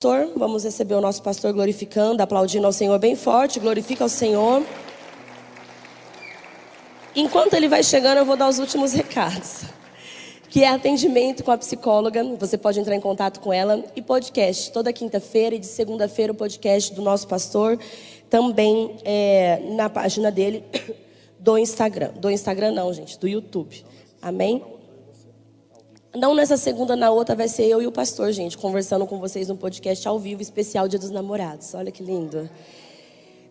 pastor. Vamos receber o nosso pastor glorificando, aplaudindo ao Senhor bem forte. Glorifica ao Senhor. Enquanto ele vai chegando, eu vou dar os últimos recados. Que é atendimento com a psicóloga. Você pode entrar em contato com ela. E podcast. Toda quinta-feira e de segunda-feira o podcast do nosso pastor. Também é, na página dele do Instagram. Do Instagram não, gente. Do YouTube. Amém? Não nessa segunda, na outra vai ser eu e o pastor, gente, conversando com vocês no podcast ao vivo, especial Dia dos Namorados. Olha que lindo.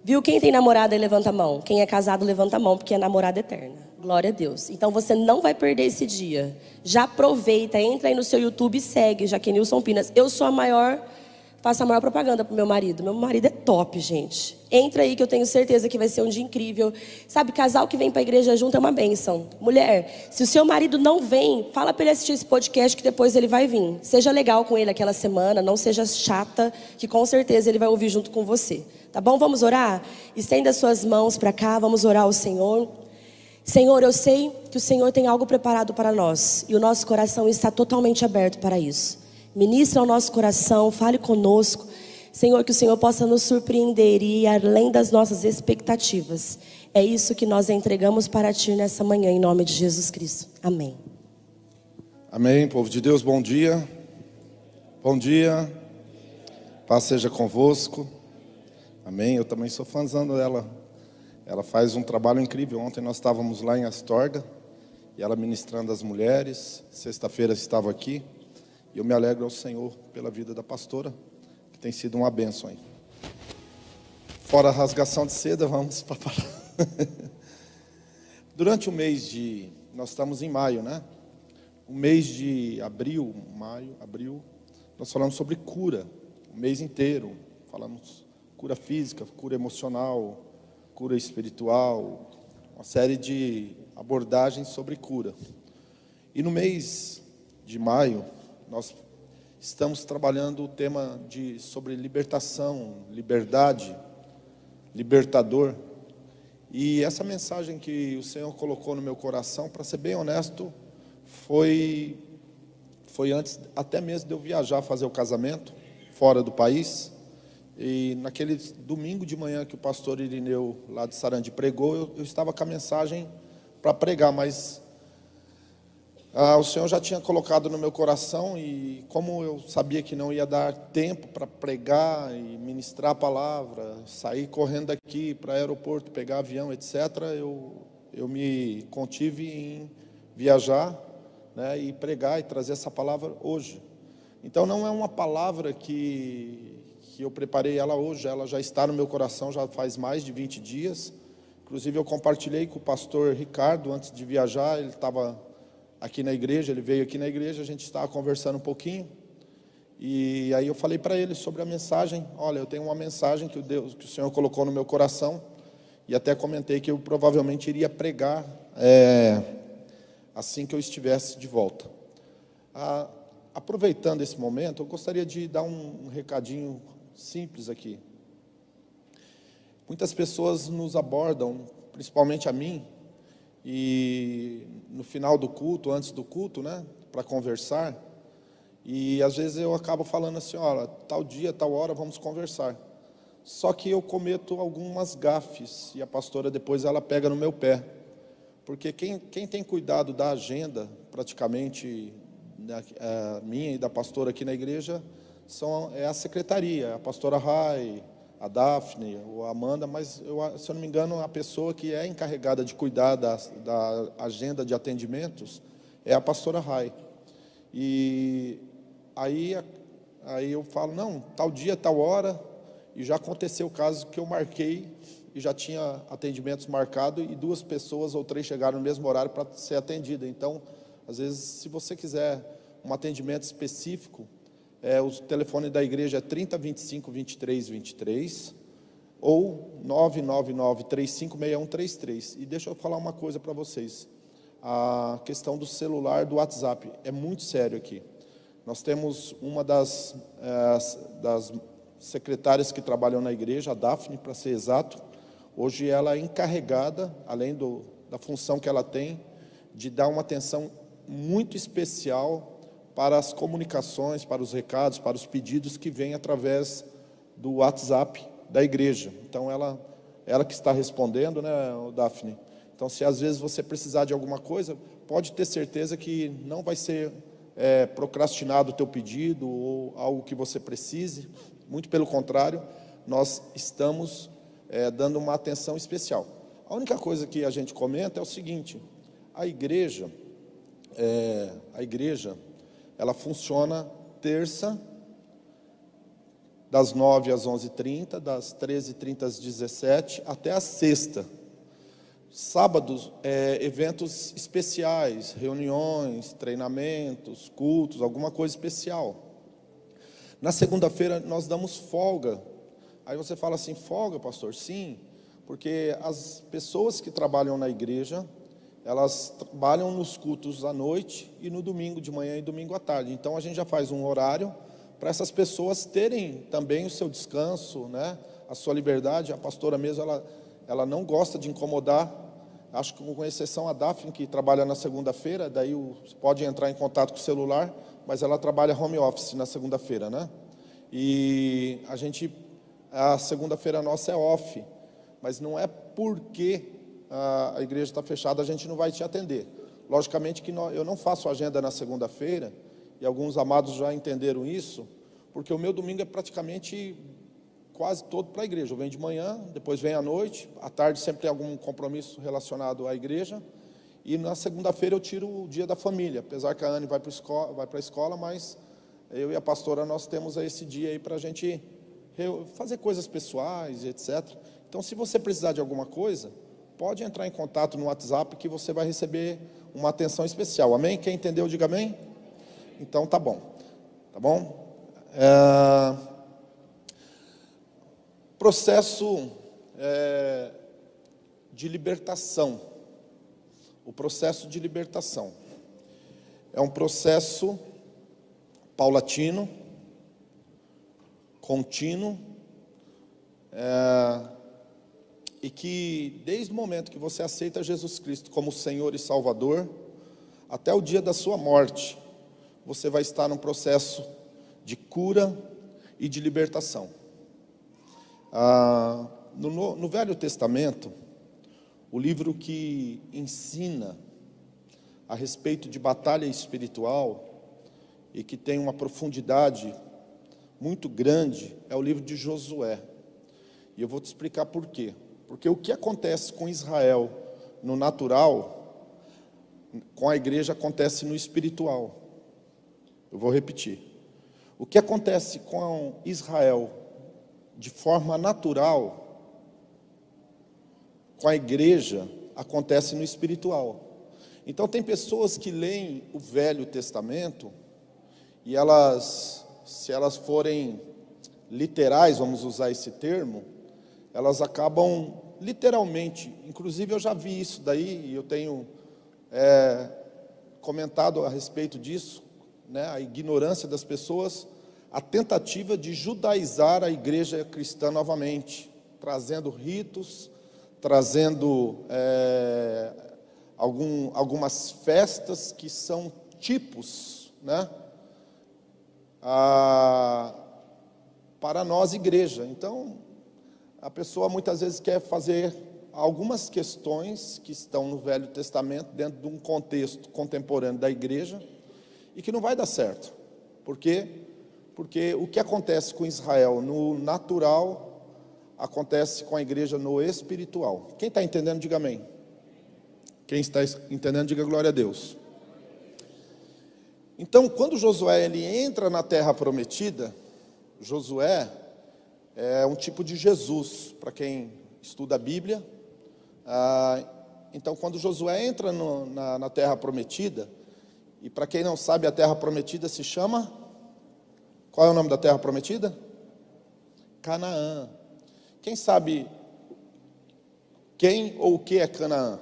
Viu? Quem tem namorada levanta a mão. Quem é casado levanta a mão, porque é namorada eterna. Glória a Deus. Então você não vai perder esse dia. Já aproveita, entra aí no seu YouTube e segue, Jaquenilson Pinas. Eu sou a maior faço a maior propaganda pro meu marido. Meu marido é top, gente. Entra aí que eu tenho certeza que vai ser um dia incrível. Sabe, casal que vem para a igreja junto é uma bênção. Mulher, se o seu marido não vem, fala para ele assistir esse podcast que depois ele vai vir. Seja legal com ele aquela semana, não seja chata, que com certeza ele vai ouvir junto com você. Tá bom? Vamos orar? Estenda suas mãos para cá, vamos orar ao Senhor. Senhor, eu sei que o Senhor tem algo preparado para nós e o nosso coração está totalmente aberto para isso. Ministra ao nosso coração, fale conosco. Senhor, que o Senhor possa nos surpreender e ir além das nossas expectativas. É isso que nós entregamos para Ti nessa manhã, em nome de Jesus Cristo. Amém. Amém, povo de Deus, bom dia. Bom dia. Paz seja convosco. Amém. Eu também sou fãzão dela. Ela faz um trabalho incrível. Ontem nós estávamos lá em Astorga e ela ministrando as mulheres. Sexta-feira estava aqui. E eu me alegro ao Senhor pela vida da pastora, que tem sido uma bênção aí. Fora a rasgação de seda, vamos para. Durante o mês de. Nós estamos em maio, né? O mês de abril, maio, abril, nós falamos sobre cura. O mês inteiro. Falamos cura física, cura emocional, cura espiritual, uma série de abordagens sobre cura. E no mês de maio, nós estamos trabalhando o tema de sobre libertação, liberdade, libertador. E essa mensagem que o Senhor colocou no meu coração, para ser bem honesto, foi foi antes até mesmo de eu viajar fazer o casamento fora do país. E naquele domingo de manhã que o pastor Irineu lá de Sarandi pregou, eu, eu estava com a mensagem para pregar, mas ah, o Senhor já tinha colocado no meu coração e como eu sabia que não ia dar tempo para pregar e ministrar a palavra, sair correndo daqui para aeroporto, pegar avião, etc., eu, eu me contive em viajar né, e pregar e trazer essa palavra hoje. Então não é uma palavra que, que eu preparei ela hoje, ela já está no meu coração já faz mais de 20 dias. Inclusive eu compartilhei com o pastor Ricardo antes de viajar, ele estava aqui na igreja, ele veio aqui na igreja, a gente estava conversando um pouquinho. E aí eu falei para ele sobre a mensagem. Olha, eu tenho uma mensagem que o Deus, que o Senhor colocou no meu coração e até comentei que eu provavelmente iria pregar é, assim que eu estivesse de volta. Ah, aproveitando esse momento, eu gostaria de dar um, um recadinho simples aqui. Muitas pessoas nos abordam, principalmente a mim, e no final do culto, antes do culto, né, para conversar. E às vezes eu acabo falando assim, olha, tal dia, tal hora, vamos conversar. Só que eu cometo algumas gafes e a pastora depois ela pega no meu pé. Porque quem, quem tem cuidado da agenda, praticamente, é, minha e da pastora aqui na igreja, são, é a secretaria, a pastora Rai, a Daphne ou a Amanda, mas eu, se eu não me engano, a pessoa que é encarregada de cuidar da, da agenda de atendimentos é a pastora Rai. E aí, aí eu falo, não, tal dia, tal hora, e já aconteceu o caso que eu marquei e já tinha atendimentos marcados e duas pessoas ou três chegaram no mesmo horário para ser atendida. Então, às vezes, se você quiser um atendimento específico, é, o telefone da igreja é 3025 23 23 ou 999 356133. E deixa eu falar uma coisa para vocês. A questão do celular, do WhatsApp, é muito sério aqui. Nós temos uma das, é, das secretárias que trabalham na igreja, a Daphne, para ser exato. Hoje ela é encarregada, além do, da função que ela tem, de dar uma atenção muito especial para as comunicações, para os recados, para os pedidos que vêm através do WhatsApp da igreja. Então ela, ela que está respondendo, né, Daphne? Então, se às vezes você precisar de alguma coisa, pode ter certeza que não vai ser é, procrastinado o teu pedido ou algo que você precise. Muito pelo contrário, nós estamos é, dando uma atenção especial. A única coisa que a gente comenta é o seguinte: a igreja, é, a igreja, ela funciona terça das 9 às 11h30, das 13h30 às 17 até a sexta. Sábados, é, eventos especiais, reuniões, treinamentos, cultos, alguma coisa especial. Na segunda-feira nós damos folga. Aí você fala assim: folga, pastor? Sim, porque as pessoas que trabalham na igreja, elas trabalham nos cultos à noite e no domingo de manhã e domingo à tarde. Então a gente já faz um horário para essas pessoas terem também o seu descanso, né? a sua liberdade. A pastora mesmo, ela, ela não gosta de incomodar, acho que com exceção a Daphne, que trabalha na segunda-feira, daí o, pode entrar em contato com o celular, mas ela trabalha home office na segunda-feira, né? E a gente, a segunda-feira nossa é off, mas não é porque a, igreja está fechada, a gente não vai te atender. Logicamente que eu não faço agenda na segunda-feira, e alguns amados já entenderam isso, porque o meu domingo é praticamente quase todo para a igreja. Eu venho de manhã, depois venho à noite, à tarde sempre tem algum compromisso relacionado à igreja, e na segunda-feira eu tiro o dia da família, apesar que a Anne vai para escola, vai a escola, mas eu e a pastora nós temos esse dia aí para a gente fazer coisas pessoais, etc. Então, se você precisar de alguma coisa, pode entrar em contato no WhatsApp que você vai receber uma atenção especial. Amém? Quem entendeu, diga amém. Então tá bom, tá bom? É... Processo é... de libertação. O processo de libertação é um processo paulatino, contínuo, é... e que desde o momento que você aceita Jesus Cristo como Senhor e Salvador, até o dia da sua morte, você vai estar num processo de cura e de libertação. Ah, no, no Velho Testamento, o livro que ensina a respeito de batalha espiritual e que tem uma profundidade muito grande é o livro de Josué. E eu vou te explicar por quê. Porque o que acontece com Israel no natural, com a igreja acontece no espiritual. Eu vou repetir. O que acontece com Israel de forma natural, com a igreja, acontece no espiritual. Então, tem pessoas que leem o Velho Testamento e elas, se elas forem literais, vamos usar esse termo, elas acabam literalmente, inclusive eu já vi isso daí, e eu tenho é, comentado a respeito disso, né, a ignorância das pessoas, a tentativa de judaizar a igreja cristã novamente, trazendo ritos, trazendo é, algum, algumas festas que são tipos, né, para nós, igreja. Então, a pessoa muitas vezes quer fazer algumas questões que estão no Velho Testamento, dentro de um contexto contemporâneo da igreja, e que não vai dar certo. Por quê? Porque o que acontece com Israel no natural acontece com a igreja no espiritual. Quem está entendendo, diga amém. Quem está entendendo, diga glória a Deus. Então, quando Josué ele entra na terra prometida, Josué é um tipo de Jesus, para quem estuda a Bíblia. Ah, então, quando Josué entra no, na, na terra prometida, e para quem não sabe, a terra prometida se chama. Qual é o nome da terra prometida? Canaã. Quem sabe quem ou o que é Canaã?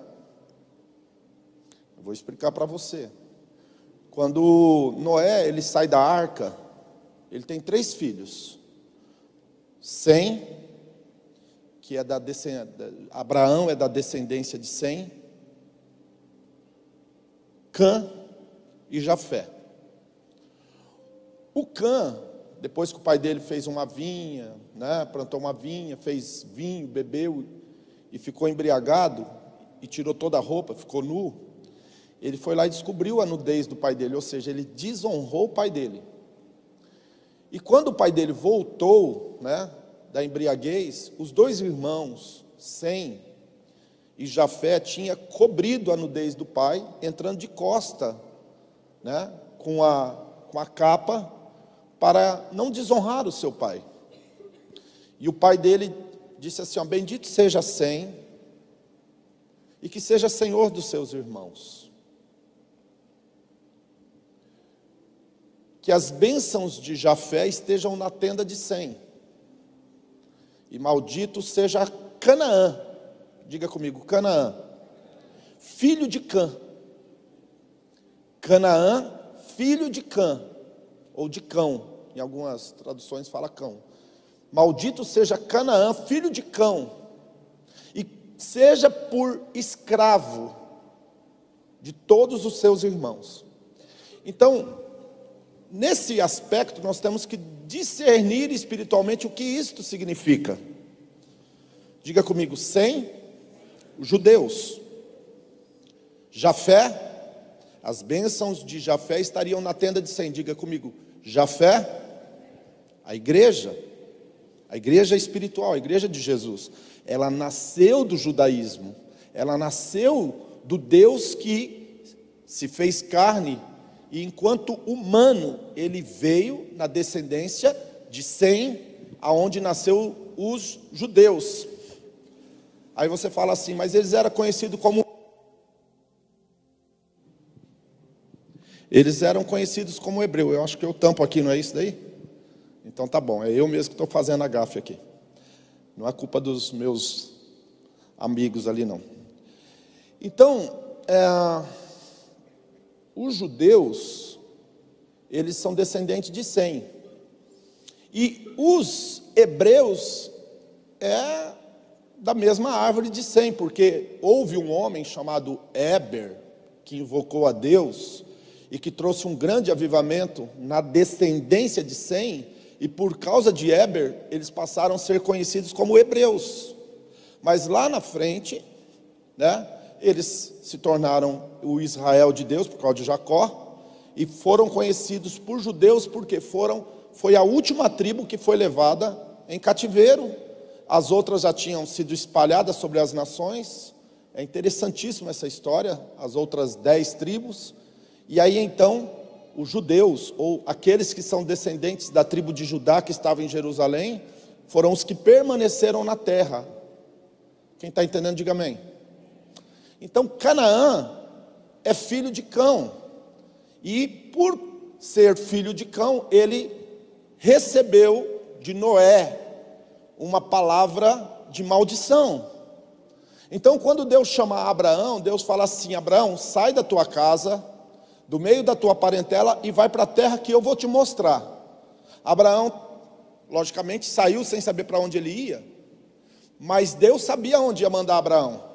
Eu vou explicar para você. Quando Noé ele sai da arca, ele tem três filhos. Sem, que é da descendência, Abraão é da descendência de Sem. Cã, e Jafé. O Cã, depois que o pai dele fez uma vinha, né, plantou uma vinha, fez vinho, bebeu e ficou embriagado e tirou toda a roupa, ficou nu, ele foi lá e descobriu a nudez do pai dele, ou seja, ele desonrou o pai dele. E quando o pai dele voltou, né, da embriaguez, os dois irmãos, Sem e Jafé, tinha cobrido a nudez do pai, entrando de costa, né, com a, com a capa, para não desonrar o seu pai. E o pai dele disse assim: ó, Bendito seja Sem, e que seja senhor dos seus irmãos. Que as bênçãos de Jafé estejam na tenda de Sem, e maldito seja Canaã, diga comigo, Canaã, filho de Cã. Canaã, filho de Cã, ou de cão, em algumas traduções fala cão. Maldito seja Canaã, filho de cão, e seja por escravo de todos os seus irmãos. Então, nesse aspecto, nós temos que discernir espiritualmente o que isto significa. Diga comigo, sem judeus. Jafé, as bênçãos de Jafé estariam na tenda de Sem. Diga comigo, Jafé, a igreja, a igreja espiritual, a igreja de Jesus, ela nasceu do judaísmo, ela nasceu do Deus que se fez carne e enquanto humano, ele veio na descendência de Sem, aonde nasceu os judeus. Aí você fala assim, mas eles eram conhecidos como Eles eram conhecidos como hebreu. Eu acho que eu tampo aqui, não é isso daí? Então tá bom, é eu mesmo que estou fazendo a gafe aqui. Não é culpa dos meus amigos ali, não. Então, é, os judeus, eles são descendentes de Sem. E os hebreus é da mesma árvore de Sem, porque houve um homem chamado Eber, que invocou a Deus e que trouxe um grande avivamento na descendência de Sem, e por causa de Eber, eles passaram a ser conhecidos como hebreus. Mas lá na frente, né, eles se tornaram o Israel de Deus por causa de Jacó e foram conhecidos por judeus porque foram foi a última tribo que foi levada em cativeiro. As outras já tinham sido espalhadas sobre as nações. É interessantíssima essa história, as outras dez tribos. E aí então, os judeus, ou aqueles que são descendentes da tribo de Judá que estava em Jerusalém, foram os que permaneceram na terra. Quem está entendendo, diga amém. Então, Canaã é filho de cão, e por ser filho de cão, ele recebeu de Noé uma palavra de maldição. Então, quando Deus chama Abraão, Deus fala assim: Abraão, sai da tua casa, do meio da tua parentela e vai para a terra que eu vou te mostrar. Abraão, logicamente, saiu sem saber para onde ele ia, mas Deus sabia onde ia mandar Abraão.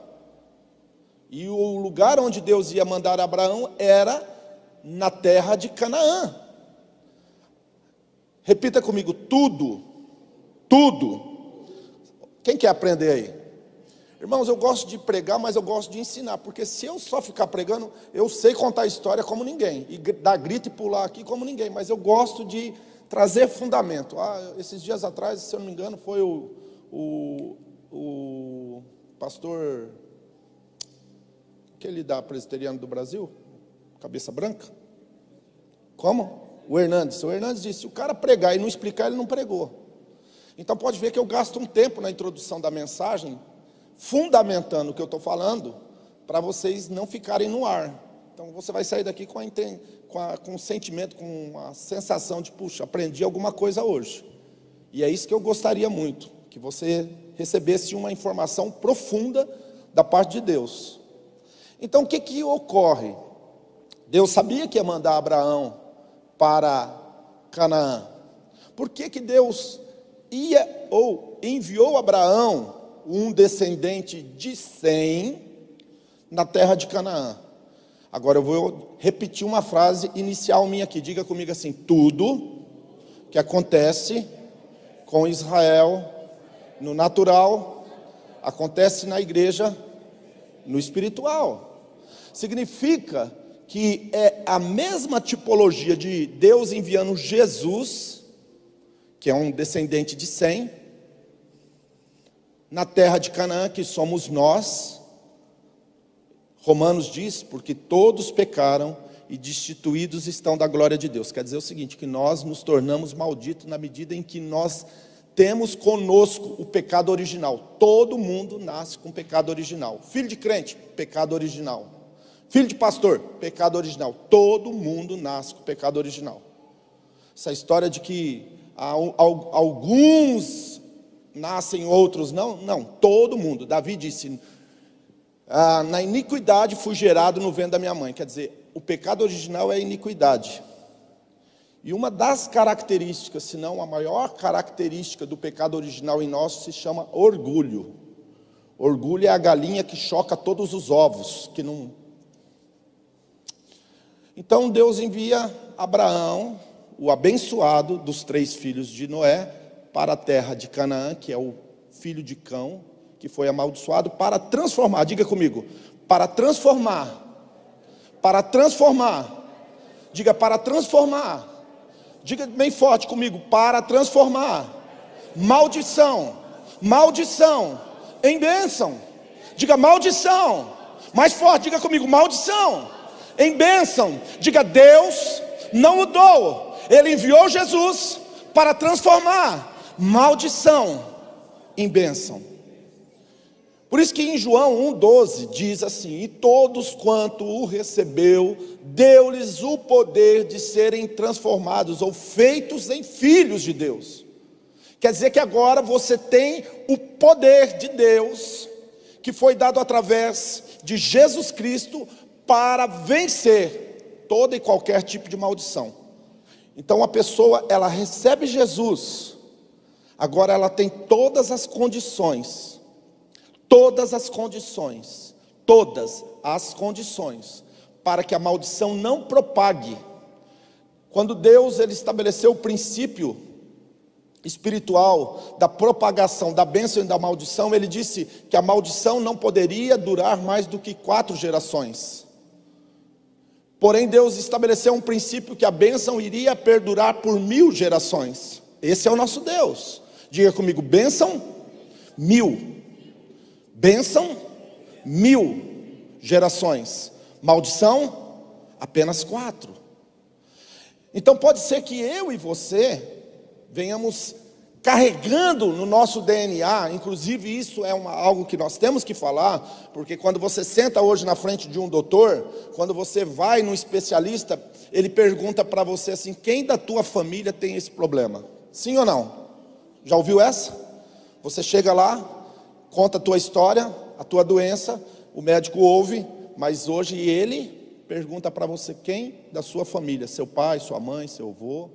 E o lugar onde Deus ia mandar Abraão era na terra de Canaã. Repita comigo: tudo, tudo. Quem quer aprender aí? Irmãos, eu gosto de pregar, mas eu gosto de ensinar, porque se eu só ficar pregando, eu sei contar história como ninguém, e dar grito e pular aqui como ninguém, mas eu gosto de trazer fundamento. Ah, esses dias atrás, se eu não me engano, foi o, o, o pastor aquele da presbiteriano do Brasil, cabeça branca. Como? O Hernandes. O Hernandes disse: se o cara pregar e não explicar, ele não pregou. Então pode ver que eu gasto um tempo na introdução da mensagem, fundamentando o que eu estou falando, para vocês não ficarem no ar. Então você vai sair daqui com, a, com, a, com o sentimento, com a sensação de, puxa, aprendi alguma coisa hoje. E é isso que eu gostaria muito, que você recebesse uma informação profunda da parte de Deus. Então o que, que ocorre? Deus sabia que ia mandar Abraão para Canaã. Por que, que Deus ia ou enviou Abraão, um descendente de Sem, na terra de Canaã? Agora eu vou repetir uma frase inicial minha aqui. Diga comigo assim: tudo que acontece com Israel no natural, acontece na igreja no espiritual. Significa que é a mesma tipologia de Deus enviando Jesus, que é um descendente de Sem, na terra de Canaã, que somos nós. Romanos diz, porque todos pecaram e destituídos estão da glória de Deus. Quer dizer o seguinte, que nós nos tornamos malditos na medida em que nós temos conosco o pecado original. Todo mundo nasce com pecado original. Filho de crente, pecado original. Filho de pastor, pecado original. Todo mundo nasce com pecado original. Essa história de que alguns nascem, outros não, não, todo mundo. Davi disse: ah, na iniquidade fui gerado no vento da minha mãe. Quer dizer, o pecado original é a iniquidade. E uma das características, se não a maior característica do pecado original em nós, se chama orgulho. Orgulho é a galinha que choca todos os ovos, que não. Então Deus envia Abraão, o abençoado dos três filhos de Noé, para a terra de Canaã, que é o filho de Cão, que foi amaldiçoado, para transformar, diga comigo, para transformar, para transformar, diga para transformar Diga bem forte comigo: para transformar maldição, maldição em bênção. Diga maldição. Mais forte, diga comigo: maldição em bênção. Diga Deus não mudou. Ele enviou Jesus para transformar maldição em bênção. Por isso que em João 1,12 diz assim: E todos quanto o recebeu, deu-lhes o poder de serem transformados ou feitos em filhos de Deus. Quer dizer que agora você tem o poder de Deus, que foi dado através de Jesus Cristo, para vencer toda e qualquer tipo de maldição. Então a pessoa, ela recebe Jesus, agora ela tem todas as condições todas as condições, todas as condições, para que a maldição não propague. Quando Deus ele estabeleceu o princípio espiritual da propagação da bênção e da maldição, ele disse que a maldição não poderia durar mais do que quatro gerações. Porém, Deus estabeleceu um princípio que a bênção iria perdurar por mil gerações. Esse é o nosso Deus. Diga comigo, bênção mil. Bênção, mil gerações. Maldição, apenas quatro. Então pode ser que eu e você venhamos carregando no nosso DNA, inclusive isso é uma, algo que nós temos que falar, porque quando você senta hoje na frente de um doutor, quando você vai num especialista, ele pergunta para você assim: quem da tua família tem esse problema? Sim ou não? Já ouviu essa? Você chega lá, conta a tua história, a tua doença, o médico ouve, mas hoje ele pergunta para você quem da sua família, seu pai, sua mãe, seu avô,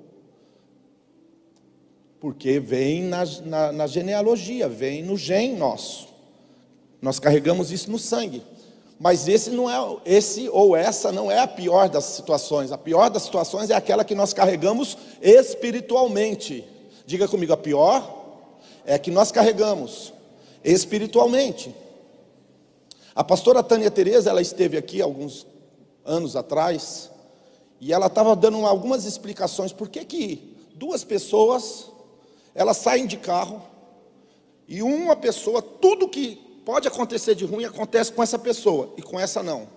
porque vem na, na, na genealogia, vem no gene nosso. Nós carregamos isso no sangue. Mas esse não é, esse ou essa não é a pior das situações. A pior das situações é aquela que nós carregamos espiritualmente. Diga comigo, a pior é que nós carregamos espiritualmente. A pastora Tânia Tereza, ela esteve aqui alguns anos atrás, e ela estava dando algumas explicações por que que duas pessoas elas saem de carro e uma pessoa, tudo que pode acontecer de ruim acontece com essa pessoa e com essa não.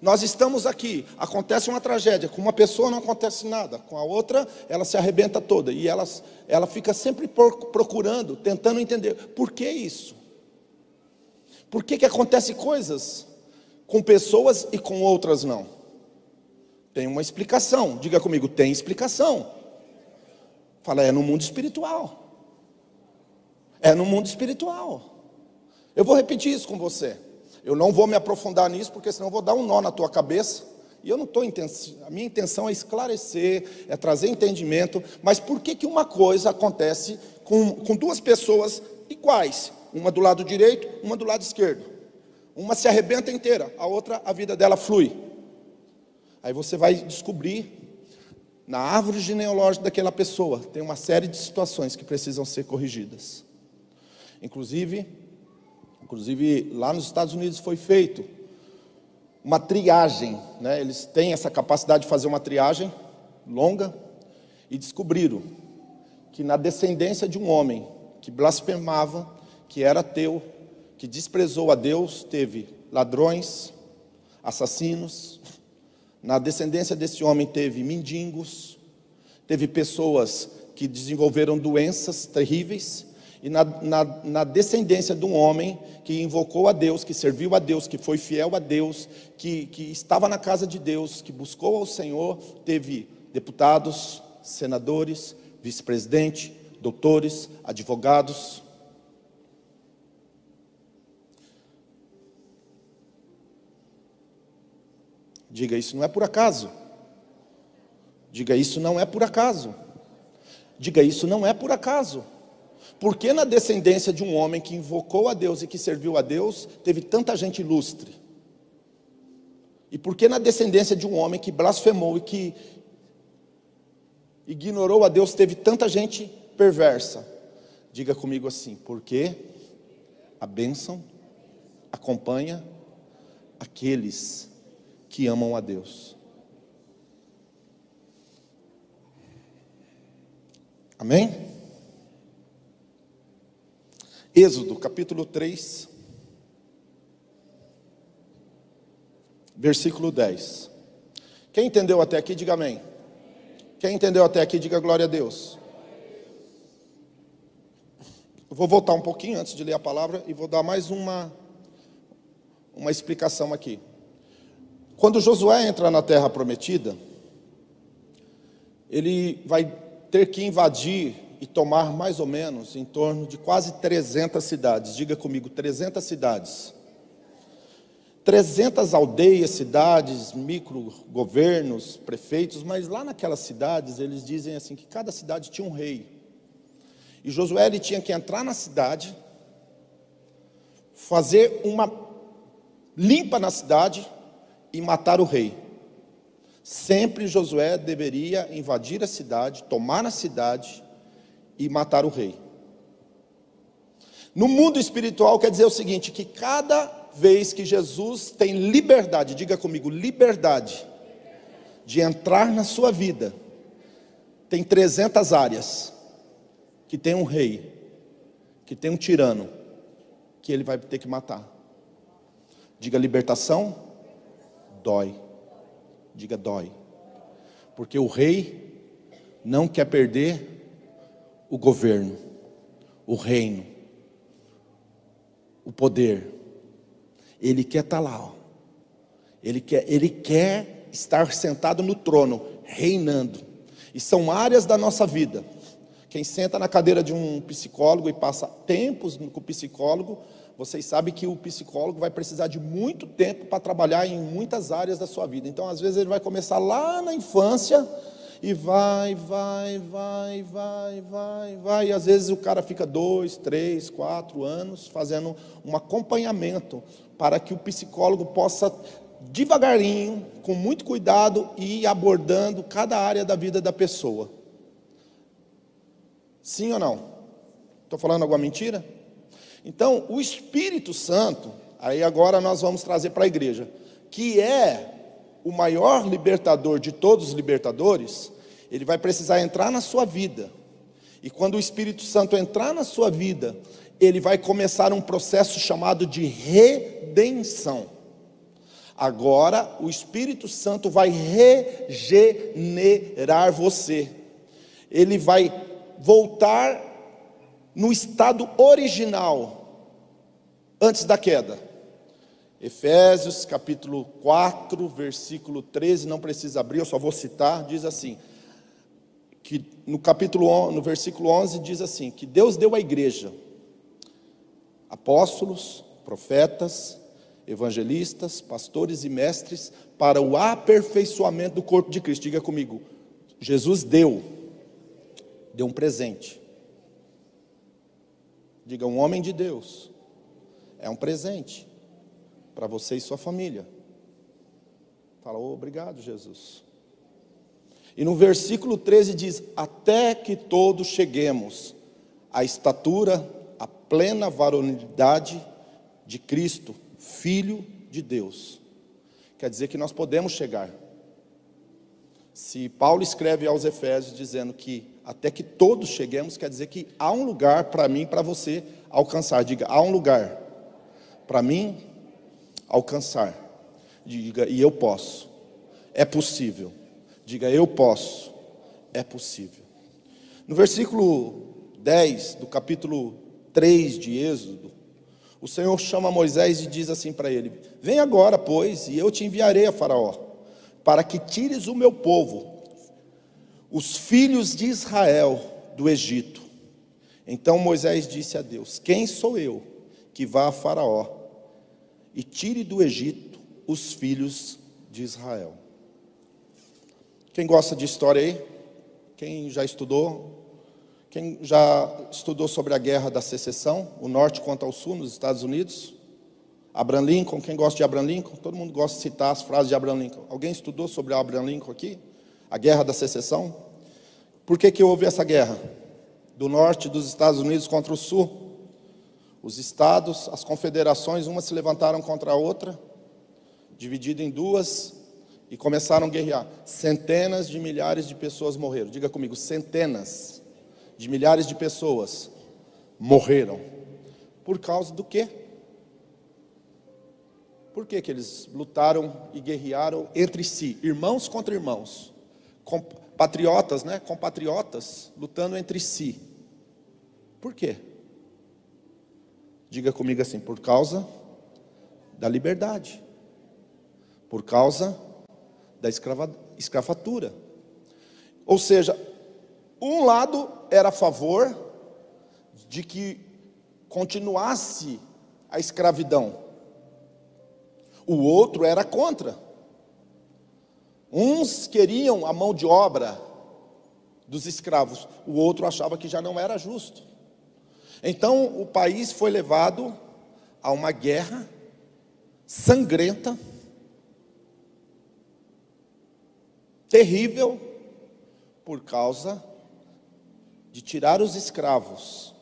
Nós estamos aqui, acontece uma tragédia, com uma pessoa não acontece nada, com a outra ela se arrebenta toda e ela, ela fica sempre procurando, tentando entender por que isso. Por que, que acontece coisas com pessoas e com outras não? Tem uma explicação. Diga comigo, tem explicação. Fala, é no mundo espiritual. É no mundo espiritual. Eu vou repetir isso com você. Eu não vou me aprofundar nisso, porque senão eu vou dar um nó na tua cabeça. E eu não estou a minha intenção é esclarecer, é trazer entendimento. Mas por que que uma coisa acontece com, com duas pessoas iguais? uma do lado direito, uma do lado esquerdo. Uma se arrebenta inteira, a outra a vida dela flui. Aí você vai descobrir na árvore genealógica daquela pessoa, tem uma série de situações que precisam ser corrigidas. Inclusive, inclusive lá nos Estados Unidos foi feito uma triagem, né? Eles têm essa capacidade de fazer uma triagem longa e descobriram que na descendência de um homem que blasfemava, que era ateu, que desprezou a Deus, teve ladrões, assassinos. Na descendência desse homem teve mendigos, teve pessoas que desenvolveram doenças terríveis. E na, na, na, descendência de um homem que invocou a Deus, que serviu a Deus, que foi fiel a Deus, que, que estava na casa de Deus, que buscou ao Senhor, teve deputados, senadores, vice-presidente, doutores, advogados. Diga isso não é por acaso. Diga isso não é por acaso. Diga isso não é por acaso. Porque na descendência de um homem que invocou a Deus e que serviu a Deus, teve tanta gente ilustre? E por que na descendência de um homem que blasfemou e que ignorou a Deus, teve tanta gente perversa? Diga comigo assim: porque a bênção acompanha aqueles que amam a Deus. Amém? Êxodo capítulo 3, versículo 10. Quem entendeu até aqui, diga amém. Quem entendeu até aqui, diga glória a Deus. Eu vou voltar um pouquinho antes de ler a palavra e vou dar mais uma, uma explicação aqui. Quando Josué entra na terra prometida, ele vai ter que invadir e tomar mais ou menos em torno de quase 300 cidades. Diga comigo, 300 cidades. 300 aldeias, cidades, microgovernos, prefeitos, mas lá naquelas cidades eles dizem assim que cada cidade tinha um rei. E Josué ele tinha que entrar na cidade, fazer uma limpa na cidade e matar o rei. Sempre Josué deveria invadir a cidade, tomar a cidade e matar o rei. No mundo espiritual quer dizer o seguinte: que cada vez que Jesus tem liberdade, diga comigo, liberdade, de entrar na sua vida, tem 300 áreas que tem um rei, que tem um tirano, que ele vai ter que matar. Diga libertação, dói. Diga dói. Porque o rei não quer perder o governo, o reino, o poder. Ele quer estar tá lá. Ó. Ele, quer, ele quer estar sentado no trono, reinando. E são áreas da nossa vida. Quem senta na cadeira de um psicólogo e passa tempos com o psicólogo, vocês sabem que o psicólogo vai precisar de muito tempo para trabalhar em muitas áreas da sua vida. Então, às vezes, ele vai começar lá na infância e vai, vai, vai, vai, vai, vai. E às vezes o cara fica dois, três, quatro anos fazendo um acompanhamento para que o psicólogo possa devagarinho, com muito cuidado, ir abordando cada área da vida da pessoa. Sim ou não? Estou falando alguma mentira? Então, o Espírito Santo, aí agora nós vamos trazer para a igreja, que é o maior libertador de todos os libertadores, ele vai precisar entrar na sua vida. E quando o Espírito Santo entrar na sua vida, ele vai começar um processo chamado de redenção. Agora, o Espírito Santo vai regenerar você. Ele vai voltar no estado original, antes da queda. Efésios capítulo 4, versículo 13, não precisa abrir, eu só vou citar, diz assim: que no capítulo no versículo 11 diz assim, que Deus deu à igreja apóstolos, profetas, evangelistas, pastores e mestres para o aperfeiçoamento do corpo de Cristo. Diga comigo, Jesus deu, deu um presente. Diga, um homem de Deus é um presente para você e sua família. Fala, oh, obrigado, Jesus. E no versículo 13 diz: Até que todos cheguemos à estatura, à plena varonilidade de Cristo, Filho de Deus. Quer dizer que nós podemos chegar. Se Paulo escreve aos Efésios dizendo que até que todos cheguemos, quer dizer que há um lugar para mim, para você alcançar. Diga, há um lugar para mim alcançar. Diga, e eu posso. É possível. Diga, eu posso. É possível. No versículo 10 do capítulo 3 de Êxodo, o Senhor chama Moisés e diz assim para ele: Vem agora, pois, e eu te enviarei a Faraó, para que tires o meu povo, os filhos de Israel, do Egito. Então Moisés disse a Deus: Quem sou eu que vá a Faraó e tire do Egito os filhos de Israel? Quem gosta de história aí? Quem já estudou? Quem já estudou sobre a guerra da secessão, o norte contra o sul nos Estados Unidos? Abraham Lincoln, quem gosta de Abraham Lincoln? Todo mundo gosta de citar as frases de Abraham Lincoln. Alguém estudou sobre Abraham Lincoln aqui? A guerra da secessão? Por que, que houve essa guerra? Do norte dos Estados Unidos contra o sul. Os estados, as confederações, uma se levantaram contra a outra, dividida em duas, e começaram a guerrear. Centenas de milhares de pessoas morreram. Diga comigo, centenas de milhares de pessoas morreram. Por causa do quê? Por que, que eles lutaram e guerrearam entre si, irmãos contra irmãos, patriotas, né, compatriotas, lutando entre si? Por quê? Diga comigo assim, por causa da liberdade, por causa da escrava, escravatura. Ou seja, um lado era a favor de que continuasse a escravidão, o outro era contra. Uns queriam a mão de obra dos escravos, o outro achava que já não era justo. Então o país foi levado a uma guerra sangrenta, terrível, por causa de tirar os escravos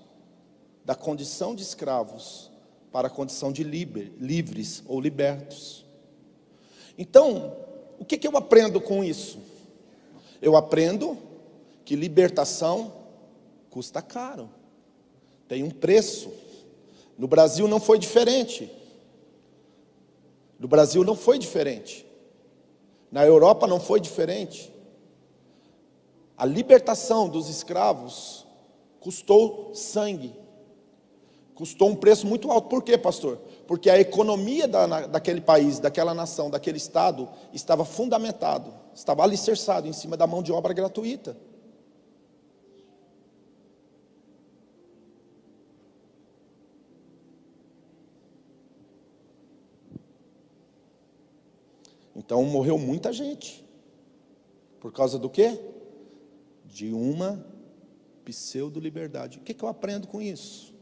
da condição de escravos para a condição de liber, livres ou libertos. Então, o que, que eu aprendo com isso? Eu aprendo que libertação custa caro, tem um preço. No Brasil não foi diferente. No Brasil não foi diferente. Na Europa não foi diferente. A libertação dos escravos custou sangue, custou um preço muito alto. Por quê, pastor? Porque a economia da, daquele país, daquela nação, daquele estado estava fundamentado, estava alicerçado em cima da mão de obra gratuita. Então morreu muita gente. Por causa do quê? de uma pseudo-liberdade. O que, que eu aprendo com isso?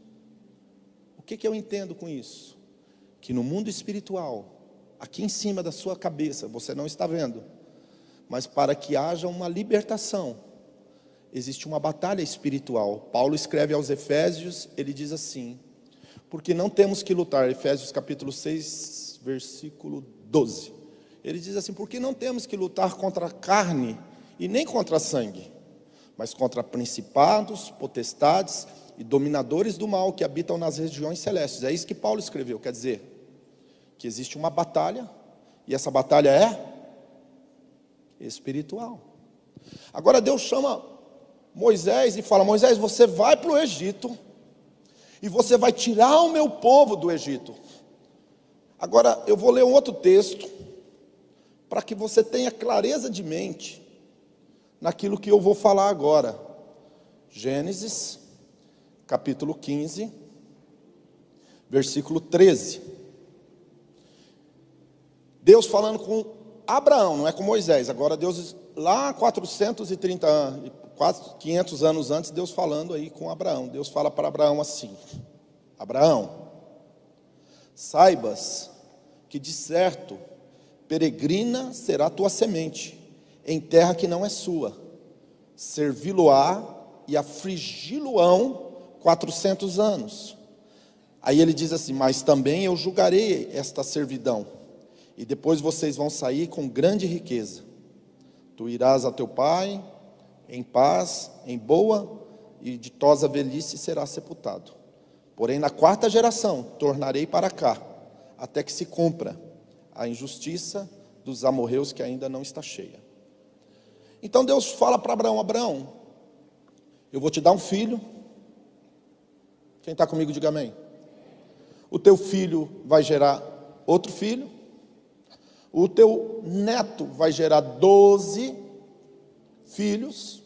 O que, que eu entendo com isso? Que no mundo espiritual, aqui em cima da sua cabeça, você não está vendo, mas para que haja uma libertação, existe uma batalha espiritual. Paulo escreve aos Efésios, ele diz assim: porque não temos que lutar, Efésios capítulo 6, versículo 12. Ele diz assim: porque não temos que lutar contra a carne e nem contra sangue, mas contra principados, potestades e dominadores do mal que habitam nas regiões celestes. É isso que Paulo escreveu, quer dizer, que existe uma batalha, e essa batalha é espiritual. Agora Deus chama Moisés e fala: Moisés, você vai para o Egito, e você vai tirar o meu povo do Egito. Agora eu vou ler um outro texto, para que você tenha clareza de mente naquilo que eu vou falar agora. Gênesis, capítulo 15, versículo 13. Deus falando com Abraão, não é com Moisés. Agora Deus lá 430 anos, 500 anos antes, Deus falando aí com Abraão. Deus fala para Abraão assim: Abraão, saibas que de certo peregrina será tua semente em terra que não é sua, servi-lo-á e afligi-lo-ão quatrocentos anos. Aí ele diz assim: Mas também eu julgarei esta servidão, e depois vocês vão sair com grande riqueza. Tu irás a teu pai em paz, em boa e ditosa velhice será sepultado. Porém, na quarta geração tornarei para cá, até que se cumpra a injustiça dos amorreus que ainda não está cheia. Então Deus fala para Abraão: Abraão, eu vou te dar um filho. Quem está comigo, diga amém. O teu filho vai gerar outro filho. O teu neto vai gerar doze filhos.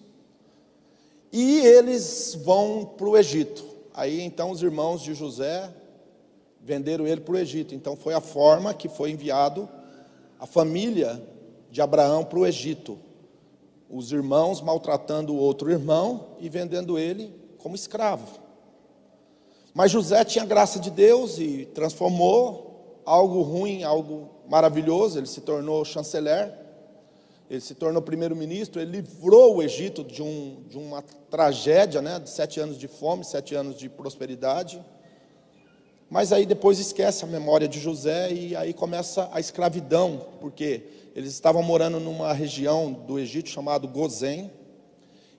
E eles vão para o Egito. Aí então os irmãos de José venderam ele para o Egito. Então foi a forma que foi enviado a família de Abraão para o Egito. Os irmãos maltratando o outro irmão e vendendo ele como escravo. Mas José tinha graça de Deus e transformou algo ruim algo maravilhoso. Ele se tornou chanceler ele se tornou primeiro-ministro, ele livrou o Egito de, um, de uma tragédia, né, de sete anos de fome, sete anos de prosperidade. Mas aí depois esquece a memória de José e aí começa a escravidão, porque eles estavam morando numa região do Egito chamado Gozém,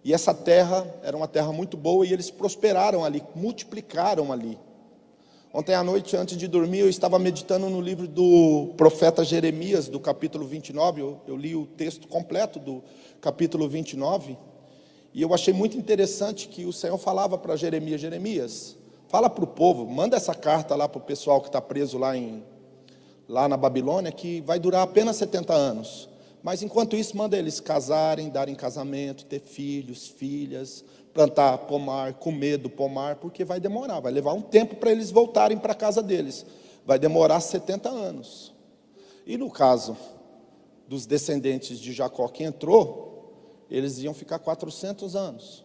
e essa terra era uma terra muito boa e eles prosperaram ali, multiplicaram ali. Ontem à noite, antes de dormir, eu estava meditando no livro do profeta Jeremias, do capítulo 29. Eu, eu li o texto completo do capítulo 29. E eu achei muito interessante que o Senhor falava para Jeremias: Jeremias, fala para o povo, manda essa carta lá para o pessoal que está preso lá, em, lá na Babilônia, que vai durar apenas 70 anos. Mas enquanto isso, manda eles casarem, darem casamento, ter filhos, filhas, plantar pomar, comer do pomar, porque vai demorar, vai levar um tempo para eles voltarem para a casa deles. Vai demorar 70 anos. E no caso dos descendentes de Jacó que entrou, eles iam ficar 400 anos.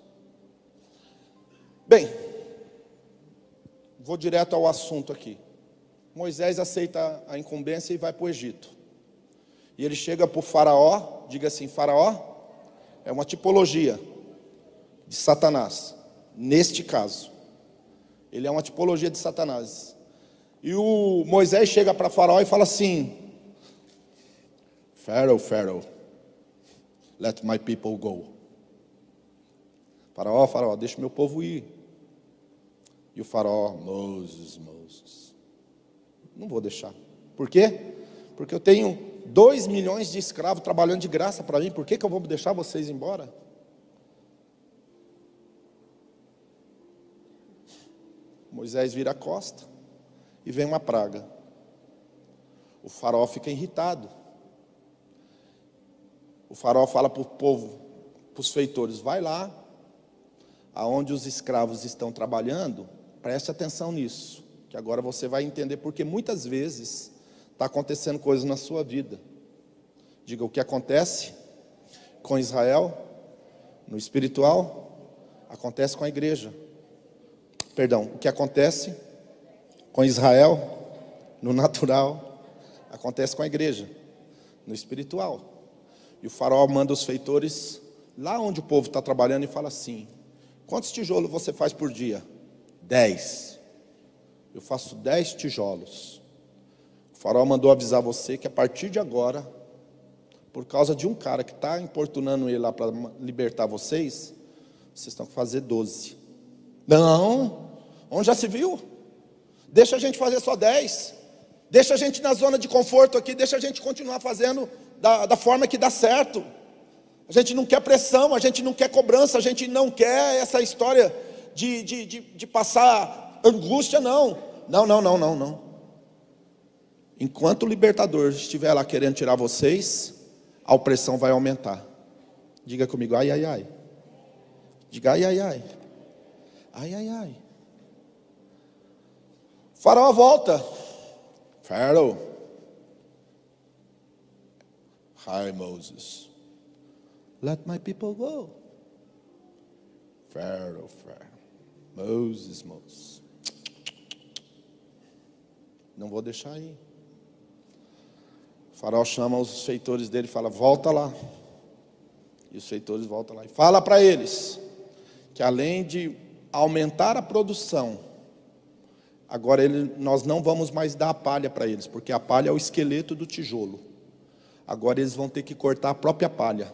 Bem, vou direto ao assunto aqui. Moisés aceita a incumbência e vai para o Egito. E ele chega para o Faraó, diga assim: Faraó é uma tipologia de Satanás, neste caso. Ele é uma tipologia de Satanás. E o Moisés chega para Faraó e fala assim: Pharaoh, Pharaoh, let my people go. Faraó, Faraó, deixa meu povo ir. E o Faraó, Moses, Moses, não vou deixar. Por quê? Porque eu tenho dois milhões de escravos trabalhando de graça para mim, por que, que eu vou deixar vocês embora? Moisés vira a costa e vem uma praga. O faraó fica irritado. O faraó fala para o povo, para os feitores: vai lá, aonde os escravos estão trabalhando, preste atenção nisso, que agora você vai entender, porque muitas vezes está acontecendo coisas na sua vida. Diga o que acontece com Israel no espiritual, acontece com a igreja perdão, o que acontece com Israel no natural, acontece com a igreja no espiritual. E o faraó manda os feitores lá onde o povo está trabalhando e fala assim: quantos tijolos você faz por dia? Dez. Eu faço dez tijolos. O faraó mandou avisar você que a partir de agora, por causa de um cara que está importunando ele lá para libertar vocês, vocês estão que fazer doze. Não, Onde já se viu? Deixa a gente fazer só 10. Deixa a gente na zona de conforto aqui, deixa a gente continuar fazendo da, da forma que dá certo. A gente não quer pressão, a gente não quer cobrança, a gente não quer essa história de, de, de, de passar angústia, não. Não, não, não, não, não. Enquanto o libertador estiver lá querendo tirar vocês, a opressão vai aumentar. Diga comigo, ai, ai, ai. Diga, ai, ai, ai. Ai, ai, ai. Faraó volta. Pharaoh. Hi, Moses. Let my people go. Pharaoh, Pharaoh. Moses, Moses. Não vou deixar aí. O faraó chama os feitores dele e fala: Volta lá. E os feitores voltam lá e fala para eles que além de aumentar a produção, agora ele, nós não vamos mais dar a palha para eles, porque a palha é o esqueleto do tijolo. Agora eles vão ter que cortar a própria palha.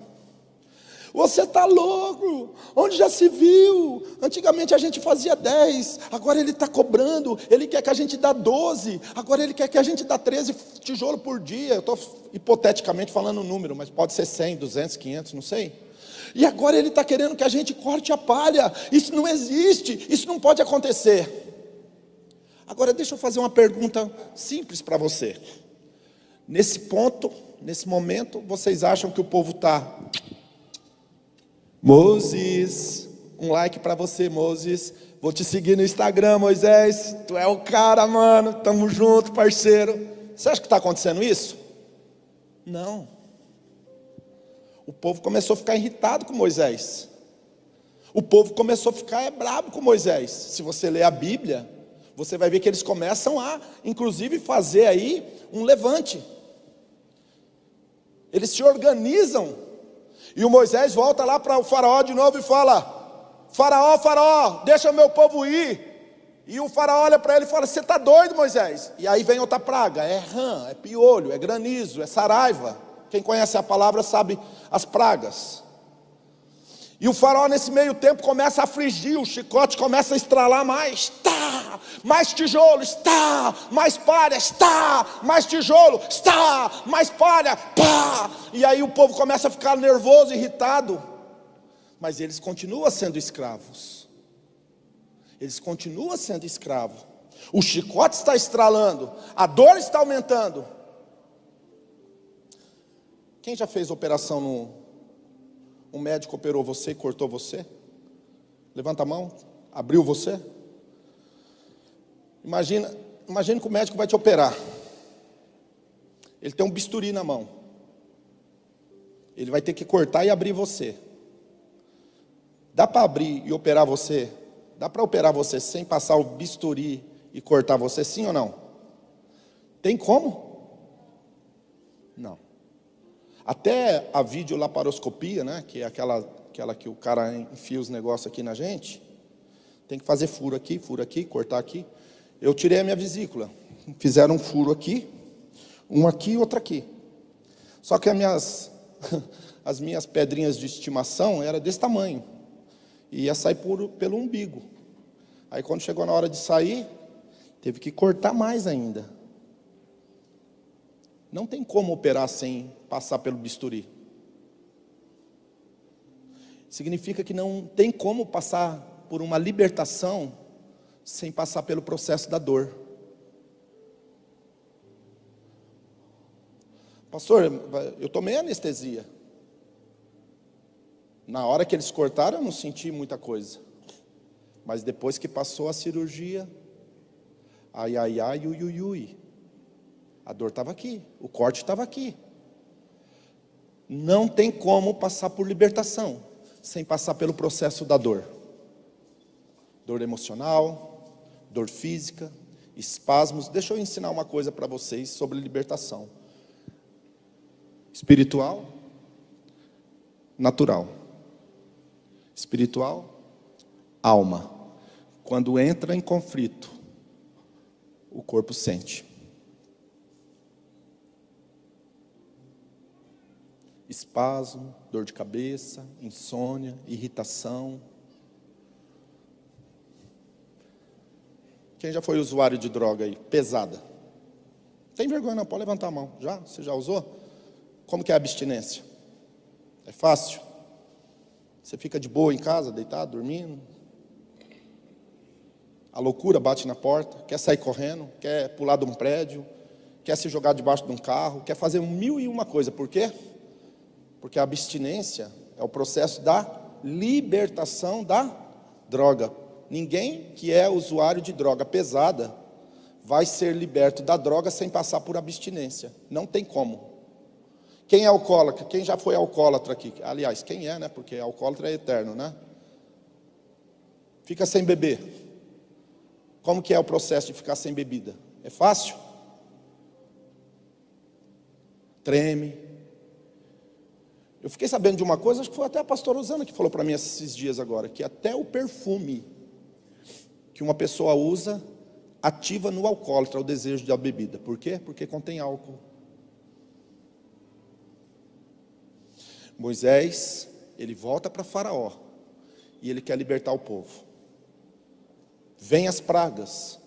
Você está louco? Onde já se viu? Antigamente a gente fazia 10, agora ele está cobrando, ele quer que a gente dá 12, agora ele quer que a gente dá 13 tijolo por dia. Eu estou hipoteticamente falando o número, mas pode ser 100, 200, 500, não sei. E agora ele está querendo que a gente corte a palha. Isso não existe, isso não pode acontecer. Agora deixa eu fazer uma pergunta simples para você. Nesse ponto, nesse momento, vocês acham que o povo está Moses, um like para você, Moses. Vou te seguir no Instagram, Moisés. Tu é o cara, mano. Tamo junto, parceiro. Você acha que está acontecendo isso? Não. O povo começou a ficar irritado com Moisés. O povo começou a ficar é, bravo com Moisés. Se você ler a Bíblia, você vai ver que eles começam a, inclusive, fazer aí um levante. Eles se organizam e o Moisés volta lá para o faraó de novo e fala: Faraó, faraó, deixa meu povo ir. E o faraó olha para ele e fala: Você está doido, Moisés? E aí vem outra praga: é rã, é piolho, é granizo, é saraiva. Quem conhece a palavra sabe as pragas. E o faraó, nesse meio tempo, começa a afligir, o chicote começa a estralar mais. Está! Mais tijolo, está! Mais palha, está! Mais tijolo, está! Mais palha, pá! E aí o povo começa a ficar nervoso, irritado. Mas eles continuam sendo escravos. Eles continuam sendo escravos. O chicote está estralando, a dor está aumentando. Quem já fez operação no, um médico operou você, cortou você? Levanta a mão, abriu você? Imagina, imagina que o médico vai te operar. Ele tem um bisturi na mão. Ele vai ter que cortar e abrir você. Dá para abrir e operar você? Dá para operar você sem passar o bisturi e cortar você, sim ou não? Tem como? Não. Até a videolaparoscopia, né, que é aquela, aquela que o cara enfia os negócios aqui na gente, tem que fazer furo aqui, furo aqui, cortar aqui. Eu tirei a minha vesícula. Fizeram um furo aqui, um aqui e outro aqui. Só que as minhas, as minhas pedrinhas de estimação eram desse tamanho. E ia sair por, pelo umbigo. Aí quando chegou na hora de sair, teve que cortar mais ainda. Não tem como operar sem passar pelo bisturi. Significa que não tem como passar por uma libertação sem passar pelo processo da dor. Pastor, eu tomei anestesia. Na hora que eles cortaram, eu não senti muita coisa. Mas depois que passou a cirurgia, ai, ai, ai, ui, ui, ui. A dor estava aqui, o corte estava aqui. Não tem como passar por libertação sem passar pelo processo da dor. Dor emocional, dor física, espasmos. Deixa eu ensinar uma coisa para vocês sobre libertação. Espiritual, natural. Espiritual, alma. Quando entra em conflito, o corpo sente. Espasmo, dor de cabeça, insônia, irritação. Quem já foi usuário de droga aí? Pesada. Tem vergonha não, pode levantar a mão. Já? Você já usou? Como que é a abstinência? É fácil? Você fica de boa em casa, deitado, dormindo? A loucura bate na porta, quer sair correndo, quer pular de um prédio, quer se jogar debaixo de um carro, quer fazer mil e uma coisa. Por quê? Porque a abstinência é o processo da libertação da droga. Ninguém que é usuário de droga pesada vai ser liberto da droga sem passar por abstinência. Não tem como. Quem é alcoólatra? Quem já foi alcoólatra aqui? Aliás, quem é, né? Porque alcoólatra é eterno, né? Fica sem beber. Como que é o processo de ficar sem bebida? É fácil? Treme, Eu fiquei sabendo de uma coisa, acho que foi até a pastora Rosana que falou para mim esses dias agora, que até o perfume que uma pessoa usa ativa no alcoólatra o desejo da bebida. Por quê? Porque contém álcool. Moisés, ele volta para Faraó e ele quer libertar o povo. Vem as pragas,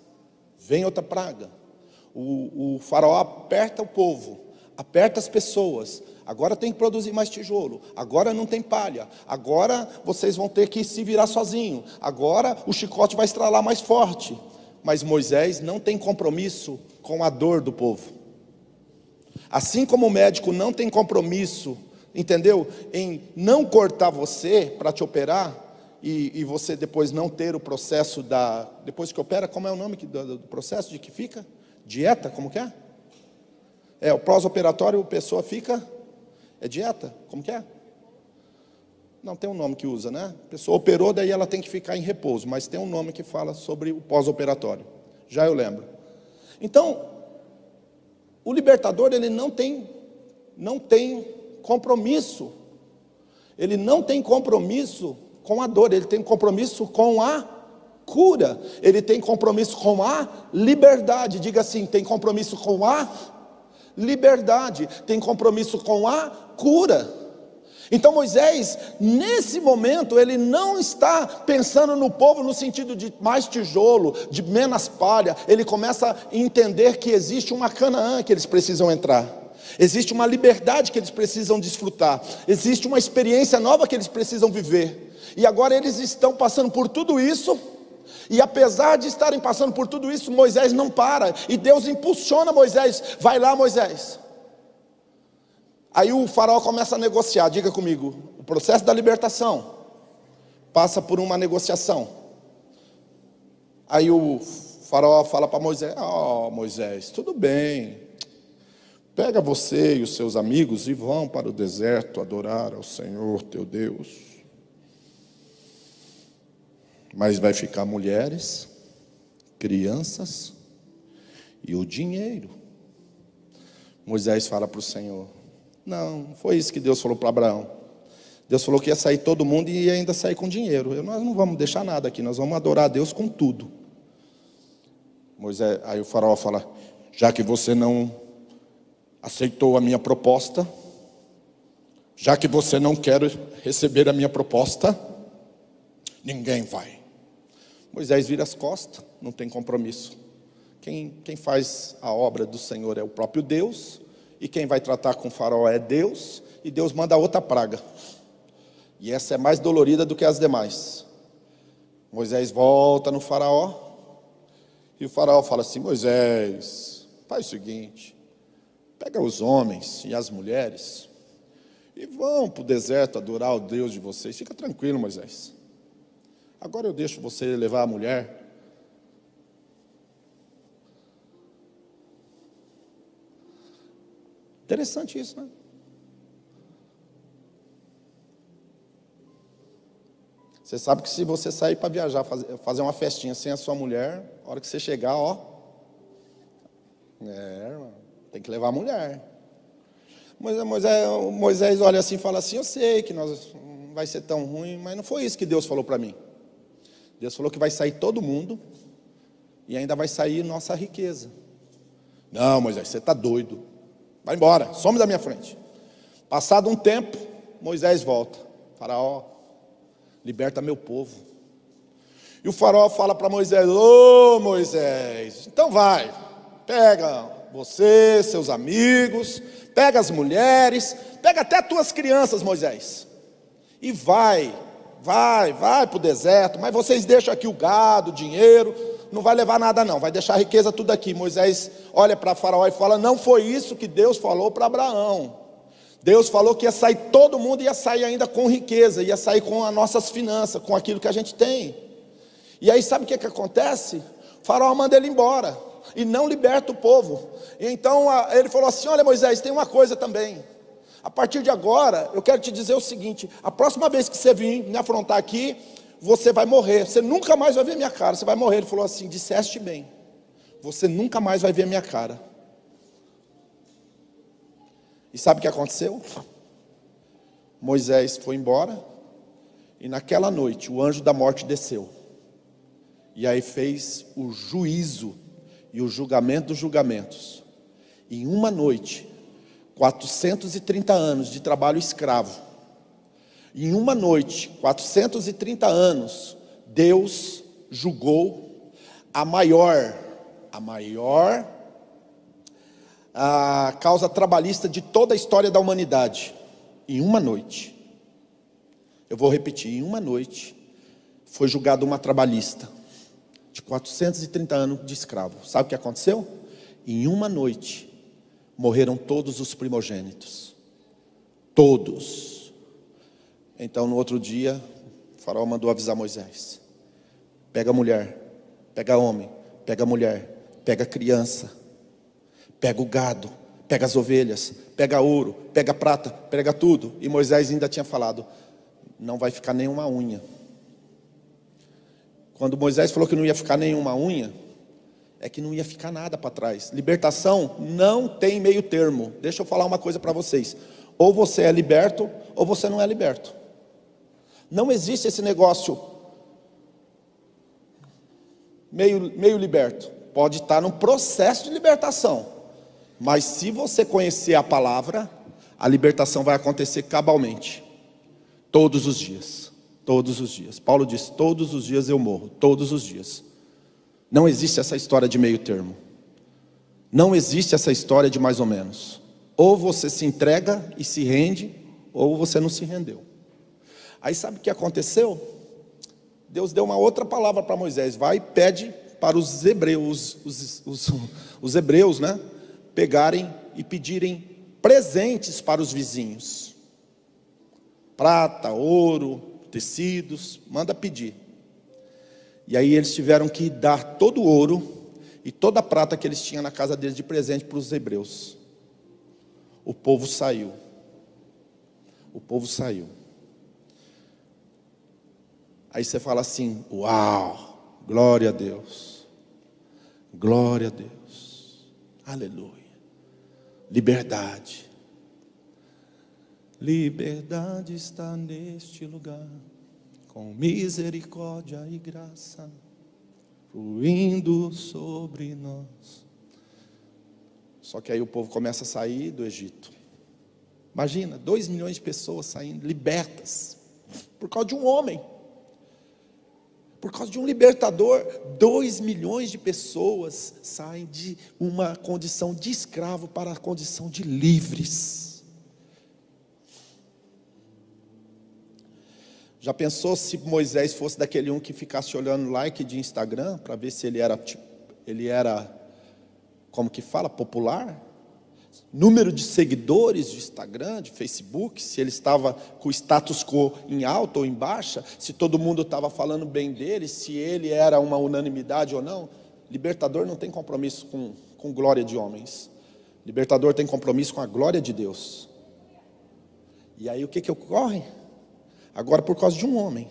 vem outra praga. O, o faraó aperta o povo, aperta as pessoas. Agora tem que produzir mais tijolo. Agora não tem palha. Agora vocês vão ter que se virar sozinho. Agora o chicote vai estralar mais forte. Mas Moisés não tem compromisso com a dor do povo. Assim como o médico não tem compromisso, entendeu? Em não cortar você para te operar, e, e, você depois não ter o processo da. Depois que opera, como é o nome do, do processo de que fica? Dieta, como que é? É, o pós-operatório, a pessoa fica. É dieta? Como que é? Não, tem um nome que usa, né? A pessoa operou, daí ela tem que ficar em repouso, mas tem um nome que fala sobre o pós-operatório. Já eu lembro. Então, o libertador, ele não tem, não tem compromisso. Ele não tem compromisso com a dor, ele tem compromisso com a cura, ele tem compromisso com a liberdade. Diga assim: tem compromisso com a liberdade, tem compromisso com a cura. Então Moisés, nesse momento, ele não está pensando no povo no sentido de mais tijolo, de menos palha, ele começa a entender que existe uma Canaã que eles precisam entrar. Existe uma liberdade que eles precisam desfrutar, existe uma experiência nova que eles precisam viver. E agora eles estão passando por tudo isso, e apesar de estarem passando por tudo isso, Moisés não para, e Deus impulsiona Moisés: vai lá, Moisés. Aí o faraó começa a negociar, diga comigo: o processo da libertação passa por uma negociação. Aí o faraó fala para Moisés: Ó oh, Moisés, tudo bem, pega você e os seus amigos e vão para o deserto adorar ao Senhor teu Deus mas vai ficar mulheres, crianças e o dinheiro. Moisés fala para o Senhor: Não, foi isso que Deus falou para Abraão. Deus falou que ia sair todo mundo e ia ainda sair com dinheiro. Nós não vamos deixar nada aqui, nós vamos adorar a Deus com tudo. Moisés, aí o faraó fala: Já que você não aceitou a minha proposta, já que você não quer receber a minha proposta, ninguém vai. Moisés vira as costas, não tem compromisso. Quem, quem faz a obra do Senhor é o próprio Deus, e quem vai tratar com o faraó é Deus, e Deus manda outra praga. E essa é mais dolorida do que as demais. Moisés volta no faraó, e o faraó fala assim: Moisés, faz o seguinte, pega os homens e as mulheres, e vão para o deserto adorar o Deus de vocês. Fica tranquilo, Moisés. Agora eu deixo você levar a mulher. Interessante isso, né? Você sabe que se você sair para viajar, fazer uma festinha sem a sua mulher, a hora que você chegar, ó. É, tem que levar a mulher. Moisés, Moisés, Moisés olha assim e fala assim: Eu sei que nós, não vai ser tão ruim, mas não foi isso que Deus falou para mim. Deus falou que vai sair todo mundo e ainda vai sair nossa riqueza. Não, Moisés, você está doido. Vai embora, some da minha frente. Passado um tempo, Moisés volta. Faraó, liberta meu povo. E o faraó fala para Moisés: Ô oh, Moisés, então vai, pega você, seus amigos, pega as mulheres, pega até tuas crianças, Moisés, e vai vai, vai para o deserto, mas vocês deixam aqui o gado, o dinheiro, não vai levar nada não, vai deixar a riqueza tudo aqui. Moisés olha para Faraó e fala: Não foi isso que Deus falou para Abraão. Deus falou que ia sair todo mundo, ia sair ainda com riqueza, ia sair com as nossas finanças, com aquilo que a gente tem. E aí sabe o que, que acontece? O faraó manda ele embora e não liberta o povo. E então ele falou assim: Olha, Moisés, tem uma coisa também. A partir de agora, eu quero te dizer o seguinte: a próxima vez que você vir me afrontar aqui, você vai morrer. Você nunca mais vai ver minha cara. Você vai morrer. Ele falou assim: disseste bem. Você nunca mais vai ver minha cara. E sabe o que aconteceu? Moisés foi embora, e naquela noite o anjo da morte desceu. E aí fez o juízo e o julgamento dos julgamentos. Em uma noite, 430 anos de trabalho escravo. Em uma noite, 430 anos, Deus julgou a maior, a maior a causa trabalhista de toda a história da humanidade. Em uma noite. Eu vou repetir, em uma noite foi julgada uma trabalhista de 430 anos de escravo. Sabe o que aconteceu? Em uma noite morreram todos os primogênitos. Todos. Então no outro dia, o faraó mandou avisar Moisés: pega mulher, pega homem, pega mulher, pega criança, pega o gado, pega as ovelhas, pega ouro, pega prata, pega tudo. E Moisés ainda tinha falado: não vai ficar nenhuma unha. Quando Moisés falou que não ia ficar nenhuma unha, é que não ia ficar nada para trás. Libertação não tem meio termo. Deixa eu falar uma coisa para vocês. Ou você é liberto, ou você não é liberto. Não existe esse negócio meio, meio liberto. Pode estar num processo de libertação. Mas se você conhecer a palavra, a libertação vai acontecer cabalmente. Todos os dias. Todos os dias. Paulo diz: Todos os dias eu morro. Todos os dias. Não existe essa história de meio termo. Não existe essa história de mais ou menos. Ou você se entrega e se rende, ou você não se rendeu. Aí sabe o que aconteceu? Deus deu uma outra palavra para Moisés: vai e pede para os hebreus, os, os, os hebreus, né? Pegarem e pedirem presentes para os vizinhos prata, ouro, tecidos, manda pedir. E aí eles tiveram que dar todo o ouro e toda a prata que eles tinham na casa deles de presente para os hebreus. O povo saiu. O povo saiu. Aí você fala assim: Uau, glória a Deus, glória a Deus, aleluia, liberdade. Liberdade está neste lugar, com misericórdia e graça, fluindo sobre nós. Só que aí o povo começa a sair do Egito. Imagina, dois milhões de pessoas saindo, libertas, por causa de um homem, por causa de um libertador. Dois milhões de pessoas saem de uma condição de escravo para a condição de livres. Já pensou se Moisés fosse daquele um que ficasse olhando like de Instagram para ver se ele era ele era como que fala, popular? Número de seguidores de Instagram, de Facebook, se ele estava com o status quo em alta ou em baixa, se todo mundo estava falando bem dele, se ele era uma unanimidade ou não. Libertador não tem compromisso com, com glória de homens. Libertador tem compromisso com a glória de Deus. E aí o que, que ocorre? Agora, por causa de um homem,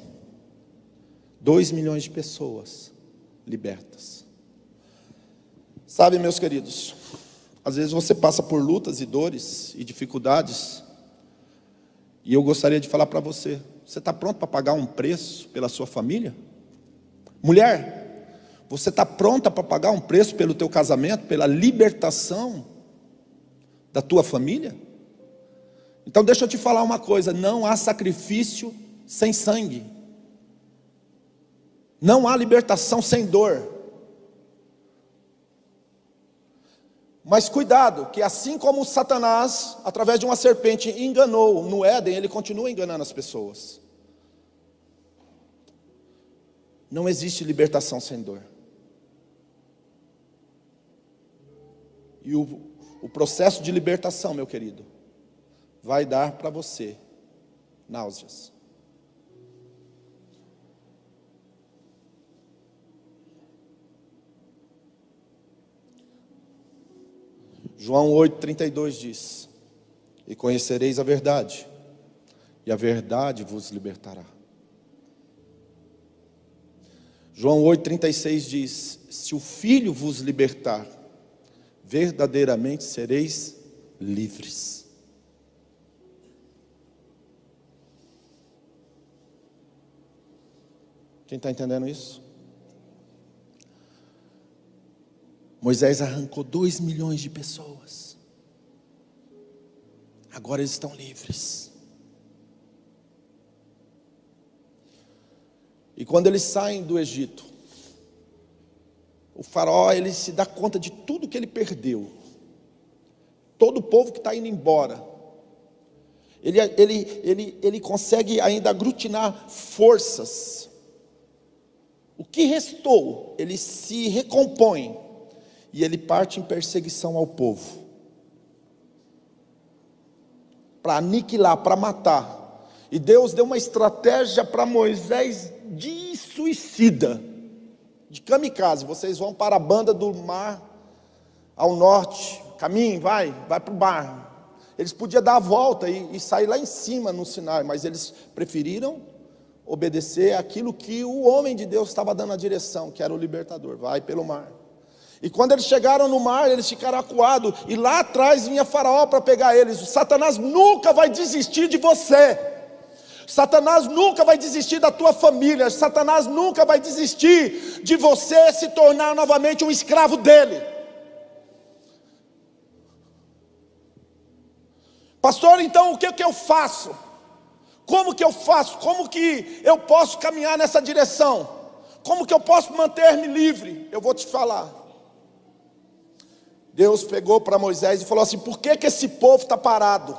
dois milhões de pessoas libertas. Sabe, meus queridos, às vezes você passa por lutas e dores e dificuldades, e eu gostaria de falar para você: você está pronto para pagar um preço pela sua família? Mulher, você está pronta para pagar um preço pelo teu casamento, pela libertação da tua família? Então deixa eu te falar uma coisa: não há sacrifício sem sangue, não há libertação sem dor. Mas cuidado, que assim como Satanás, através de uma serpente, enganou no Éden, ele continua enganando as pessoas. Não existe libertação sem dor. E o, o processo de libertação, meu querido, vai dar para você náuseas. João 8,32 diz: E conhecereis a verdade, e a verdade vos libertará. João 8,36 diz: Se o Filho vos libertar, verdadeiramente sereis livres. Quem está entendendo isso? Moisés arrancou dois milhões de pessoas. Agora eles estão livres. E quando eles saem do Egito, o faraó ele se dá conta de tudo que ele perdeu. Todo o povo que está indo embora. Ele, ele, ele, ele consegue ainda aglutinar forças. O que restou, ele se recompõe e ele parte em perseguição ao povo para aniquilar, para matar. E Deus deu uma estratégia para Moisés de suicida, de kamikaze. Vocês vão para a banda do mar ao norte, caminho, vai, vai para o mar. Eles podiam dar a volta e, e sair lá em cima no Sinai, mas eles preferiram obedecer aquilo que o homem de Deus estava dando a direção, que era o libertador. Vai pelo mar. E quando eles chegaram no mar, eles ficaram acuados, e lá atrás vinha Faraó para pegar eles. O Satanás nunca vai desistir de você. Satanás nunca vai desistir da tua família. Satanás nunca vai desistir de você se tornar novamente um escravo dele. Pastor, então o que, que eu faço? Como que eu faço? Como que eu posso caminhar nessa direção? Como que eu posso manter-me livre? Eu vou te falar. Deus pegou para Moisés e falou assim: por que, que esse povo está parado?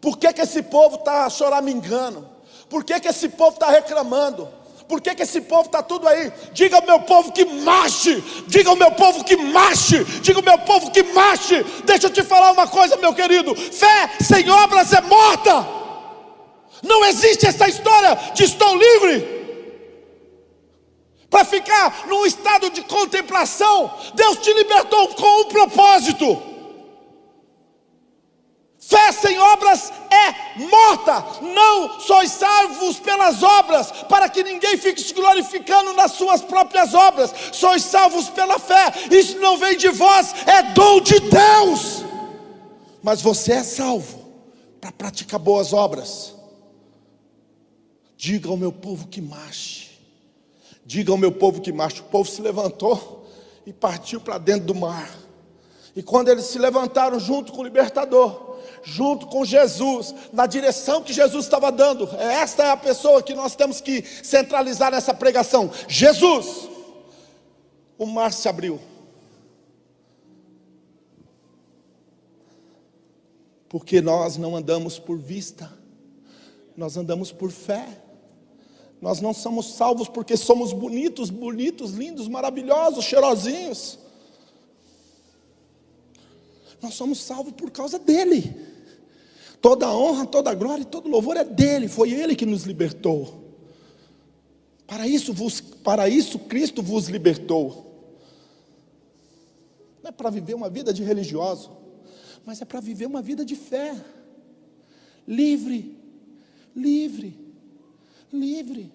Por que, que esse povo está choramingando? Por que, que esse povo está reclamando? Por que, que esse povo está tudo aí? Diga ao meu povo que marche, diga ao meu povo que marche, diga ao meu povo que marche. Deixa eu te falar uma coisa, meu querido: fé sem obras é morta. Não existe essa história de estou livre para ficar num estado de contemplação. Deus te libertou com um propósito. Fé sem obras é morta. Não sois salvos pelas obras, para que ninguém fique se glorificando nas suas próprias obras. Sois salvos pela fé. Isso não vem de vós, é dom de Deus. Mas você é salvo para praticar boas obras. Diga ao meu povo que marche. Diga ao meu povo que marche. O povo se levantou e partiu para dentro do mar. E quando eles se levantaram junto com o libertador, junto com Jesus, na direção que Jesus estava dando, esta é a pessoa que nós temos que centralizar nessa pregação. Jesus, o mar se abriu. Porque nós não andamos por vista, nós andamos por fé. Nós não somos salvos porque somos bonitos, bonitos, lindos, maravilhosos, cheirosinhos. Nós somos salvos por causa dele. Toda honra, toda glória e todo louvor é dele, foi ele que nos libertou. Para isso, vos, para isso Cristo vos libertou. Não é para viver uma vida de religioso, mas é para viver uma vida de fé. Livre, livre livre.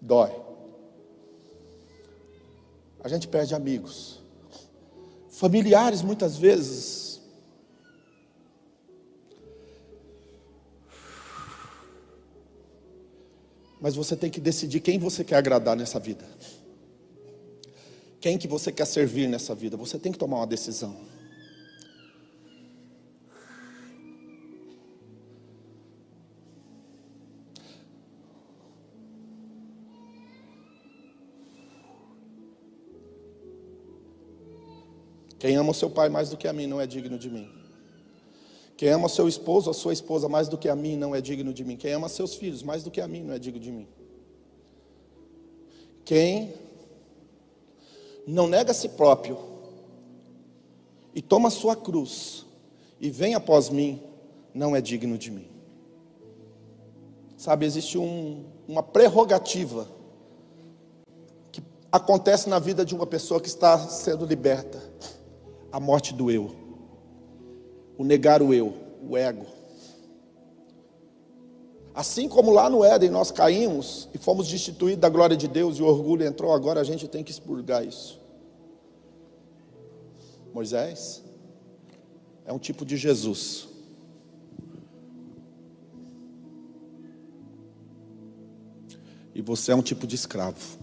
Dói. A gente perde amigos, familiares muitas vezes. Mas você tem que decidir quem você quer agradar nessa vida. Quem que você quer servir nessa vida? Você tem que tomar uma decisão. Quem ama o seu pai mais do que a mim não é digno de mim. Quem ama seu esposo ou sua esposa mais do que a mim não é digno de mim. Quem ama seus filhos mais do que a mim não é digno de mim. Quem não nega a si próprio e toma a sua cruz e vem após mim não é digno de mim. Sabe, existe um, uma prerrogativa que acontece na vida de uma pessoa que está sendo liberta a morte do eu, o negar o eu, o ego. Assim como lá no Éden nós caímos e fomos destituídos da glória de Deus e o orgulho entrou, agora a gente tem que expurgar isso. Moisés, é um tipo de Jesus. E você é um tipo de escravo.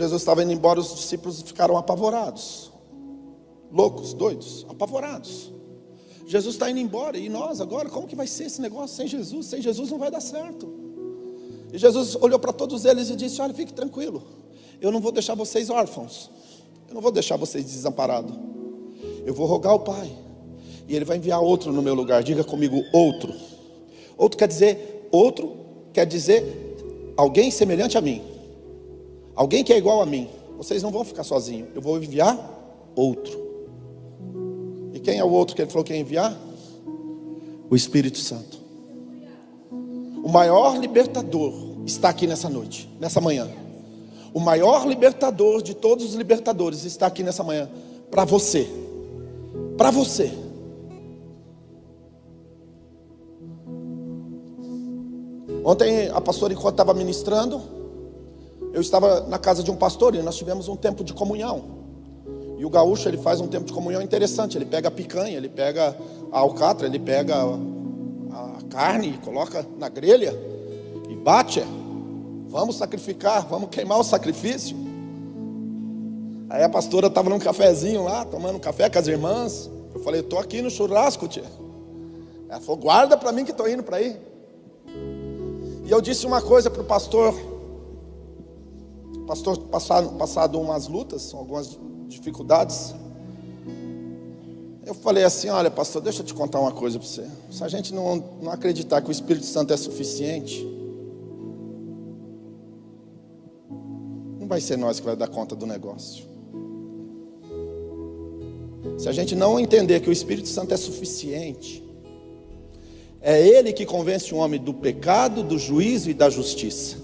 Jesus estava indo embora, os discípulos ficaram apavorados, loucos, doidos, apavorados. Jesus está indo embora e nós agora, como que vai ser esse negócio sem Jesus? Sem Jesus não vai dar certo. E Jesus olhou para todos eles e disse: Olha, fique tranquilo, eu não vou deixar vocês órfãos, eu não vou deixar vocês desamparados. Eu vou rogar ao Pai, e Ele vai enviar outro no meu lugar. Diga comigo, outro. Outro quer dizer, outro quer dizer alguém semelhante a mim. Alguém que é igual a mim. Vocês não vão ficar sozinhos. Eu vou enviar outro. E quem é o outro que ele falou que ia enviar? O Espírito Santo. O maior libertador está aqui nessa noite, nessa manhã. O maior libertador de todos os libertadores está aqui nessa manhã. Para você. Para você. Ontem a pastora, enquanto estava ministrando, eu estava na casa de um pastor e nós tivemos um tempo de comunhão. E o gaúcho ele faz um tempo de comunhão interessante. Ele pega a picanha, ele pega a alcatra, ele pega a carne, coloca na grelha e bate. Vamos sacrificar, vamos queimar o sacrifício. Aí a pastora estava num cafezinho lá, tomando café com as irmãs. Eu falei, estou aqui no churrasco, tia. Ela falou, guarda para mim que estou indo para aí. E eu disse uma coisa para o pastor pastor passado, passado umas lutas, algumas dificuldades. Eu falei assim: Olha, pastor, deixa eu te contar uma coisa para você. Se a gente não, não acreditar que o Espírito Santo é suficiente, não vai ser nós que vai dar conta do negócio. Se a gente não entender que o Espírito Santo é suficiente, é Ele que convence o homem do pecado, do juízo e da justiça.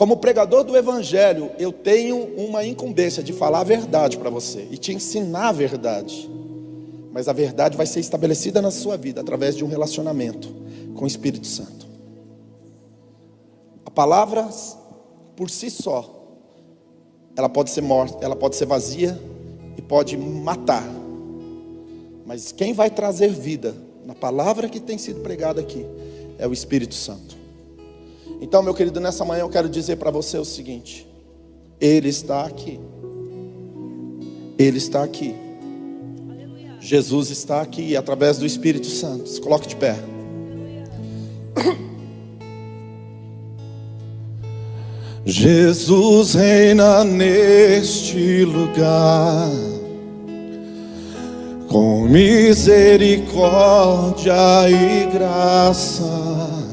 Como pregador do Evangelho, eu tenho uma incumbência de falar a verdade para você e te ensinar a verdade. Mas a verdade vai ser estabelecida na sua vida através de um relacionamento com o Espírito Santo. A palavra, por si só, ela pode ser morta, ela pode ser vazia e pode matar. Mas quem vai trazer vida na palavra que tem sido pregada aqui é o Espírito Santo. Então, meu querido, nessa manhã eu quero dizer para você o seguinte: Ele está aqui. Ele está aqui. Jesus está aqui através do Espírito Santo. Se coloque de pé. Jesus reina neste lugar com misericórdia e graça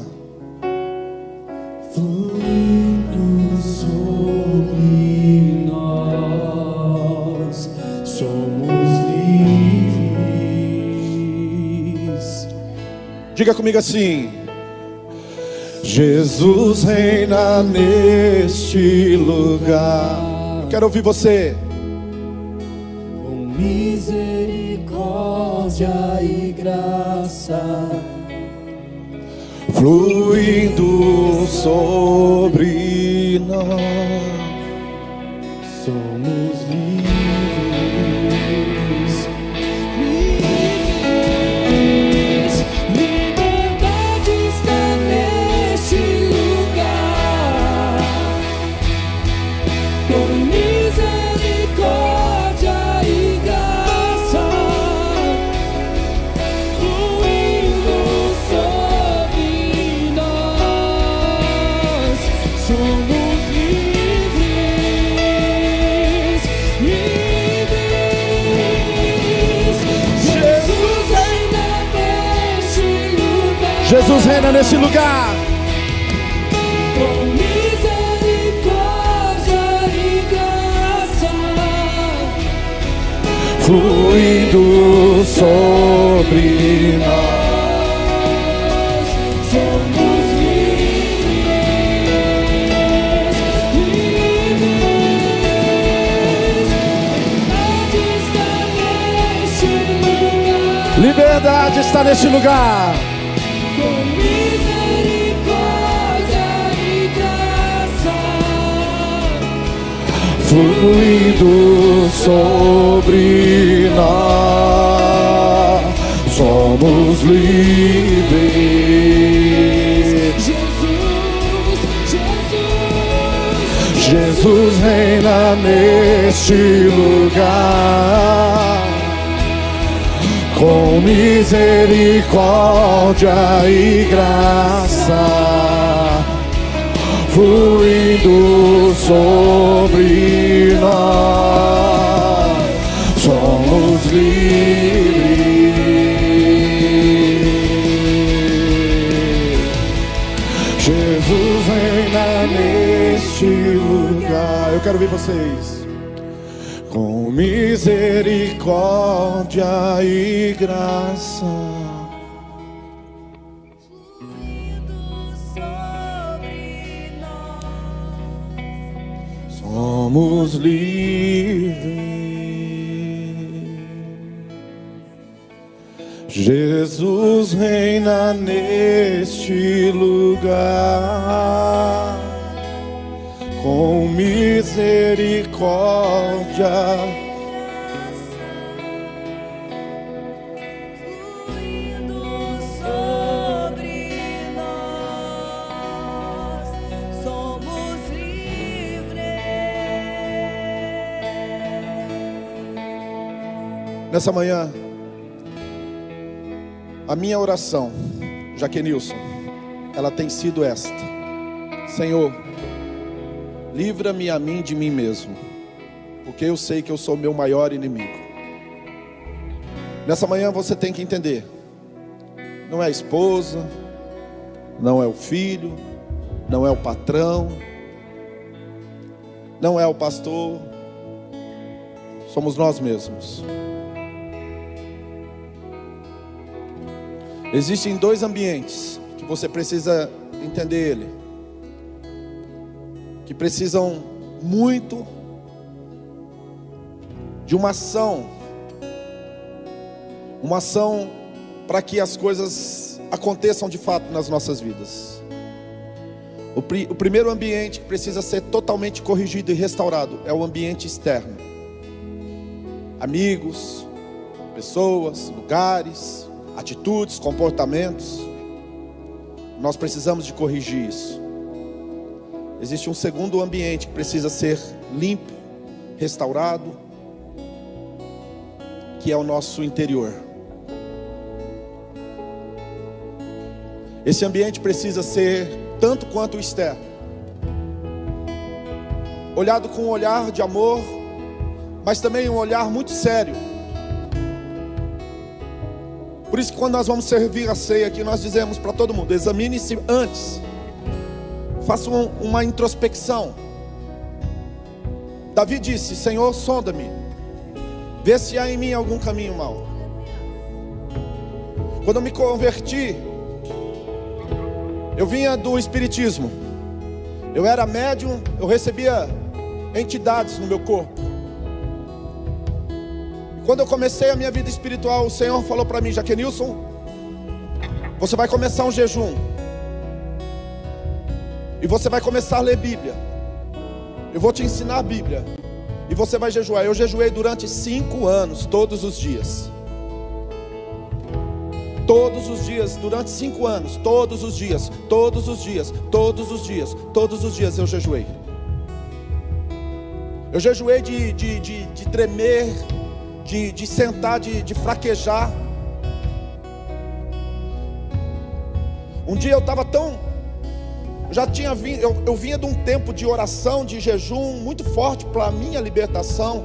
Diga comigo assim: Jesus reina neste lugar. Eu quero ouvir você. Com misericórdia e graça fluindo sobre nós. Somos livres. Jesus reina nesse lugar. Com misericórdia e graça, fluindo sobre nós. verdade está neste lugar. com fluindo sobre nós, somos livres. Jesus, Jesus, Jesus reina neste lugar, com misericórdia e graça fluindo sobre nós, somos livres. Jesus reina neste lugar. Eu quero ver vocês. Com misericórdia e graça. Nessa manhã, a minha oração, Jaquenilson, ela tem sido esta: Senhor, livra-me a mim de mim mesmo, porque eu sei que eu sou meu maior inimigo. Nessa manhã você tem que entender: não é a esposa, não é o filho, não é o patrão, não é o pastor, somos nós mesmos. Existem dois ambientes que você precisa entender ele, que precisam muito de uma ação, uma ação para que as coisas aconteçam de fato nas nossas vidas. O, pri- o primeiro ambiente que precisa ser totalmente corrigido e restaurado é o ambiente externo. Amigos, pessoas, lugares, atitudes, comportamentos. Nós precisamos de corrigir isso. Existe um segundo ambiente que precisa ser limpo, restaurado, que é o nosso interior. Esse ambiente precisa ser tanto quanto o externo. Olhado com um olhar de amor, mas também um olhar muito sério. Por isso que quando nós vamos servir a ceia aqui, nós dizemos para todo mundo: examine-se antes. Faça um- uma introspecção. Davi disse: Senhor, sonda-me. Vê se há em mim algum caminho mau. Quando eu me converti, eu vinha do espiritismo. Eu era médium, eu recebia entidades no meu corpo. Quando eu comecei a minha vida espiritual, o Senhor falou para mim, Jaquenilson, você vai começar um jejum. E você vai começar a ler Bíblia. Eu vou te ensinar a Bíblia. E você vai jejuar. Eu jejuei durante cinco anos, todos os dias. Todos os dias, durante cinco anos, todos os dias, todos os dias, todos os dias, todos os dias eu jejuei. Eu jejuei de, de, de, de tremer, de, de sentar, de, de fraquejar. Um dia eu estava tão. Já tinha vindo, eu, eu vinha de um tempo de oração, de jejum muito forte para a minha libertação.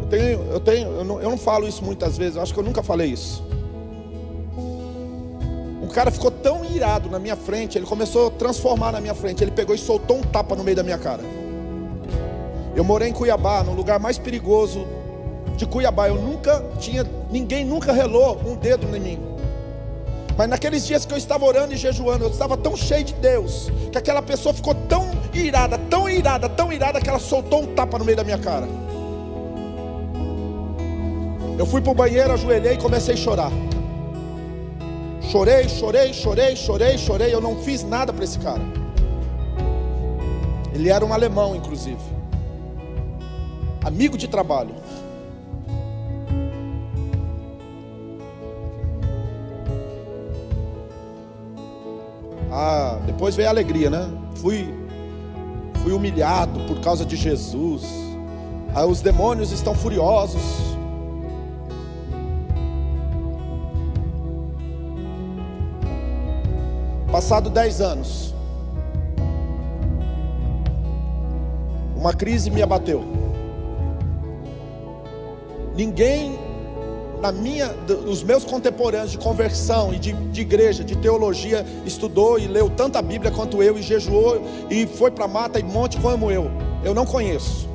Eu tenho, eu tenho, eu não, eu não falo isso muitas vezes, eu acho que eu nunca falei isso. Um cara ficou tão irado na minha frente, ele começou a transformar na minha frente, ele pegou e soltou um tapa no meio da minha cara. Eu morei em Cuiabá, no lugar mais perigoso de Cuiabá. Eu nunca tinha, ninguém nunca relou um dedo em mim. Mas naqueles dias que eu estava orando e jejuando, eu estava tão cheio de Deus, que aquela pessoa ficou tão irada, tão irada, tão irada, que ela soltou um tapa no meio da minha cara. Eu fui para o banheiro, ajoelhei e comecei a chorar. Chorei, chorei, chorei, chorei, chorei. Eu não fiz nada para esse cara. Ele era um alemão, inclusive. Amigo de trabalho. Ah, depois veio a alegria, né? Fui, fui humilhado por causa de Jesus. Ah, os demônios estão furiosos. Passado dez anos, uma crise me abateu. Ninguém na minha, os meus contemporâneos de conversão e de, de, igreja, de teologia, estudou e leu tanta Bíblia quanto eu, e jejuou e foi para mata e monte como eu. Eu não conheço.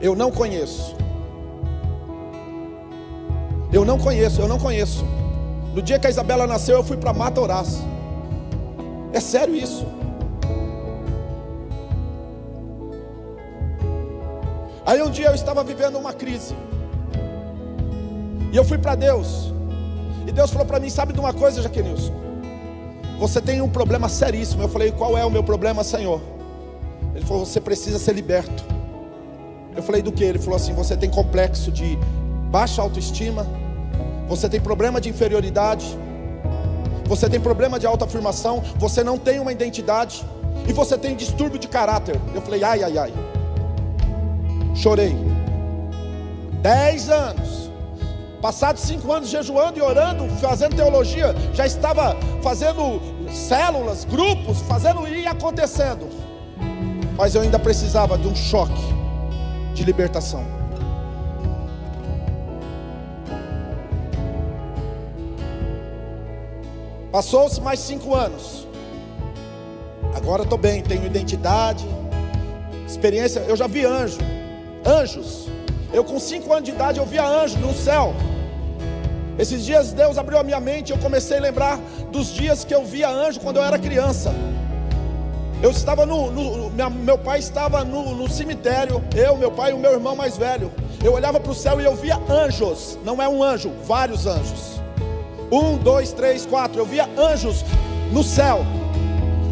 Eu não conheço. Eu não conheço, eu não conheço. No dia que a Isabela nasceu, eu fui para mata orar. É sério isso. Aí um dia eu estava vivendo uma crise. E eu fui para Deus. E Deus falou para mim: Sabe de uma coisa, Jaquenilson? Você tem um problema seríssimo. Eu falei: Qual é o meu problema, Senhor? Ele falou: Você precisa ser liberto. Eu falei: Do que? Ele falou assim: Você tem complexo de baixa autoestima. Você tem problema de inferioridade. Você tem problema de autoafirmação. Você não tem uma identidade. E você tem distúrbio de caráter. Eu falei: Ai, ai, ai. Chorei. Dez anos Passados cinco anos jejuando e orando, fazendo teologia, já estava fazendo células, grupos, fazendo e acontecendo. Mas eu ainda precisava de um choque de libertação. Passou-se mais cinco anos. Agora estou bem, tenho identidade, experiência. Eu já vi anjo, anjos. Eu com cinco anos de idade eu via anjo no céu. Esses dias Deus abriu a minha mente e eu comecei a lembrar dos dias que eu via anjo quando eu era criança. Eu estava no, no minha, meu pai estava no, no, cemitério, eu, meu pai e o meu irmão mais velho. Eu olhava para o céu e eu via anjos, não é um anjo, vários anjos. Um, dois, três, quatro. Eu via anjos no céu.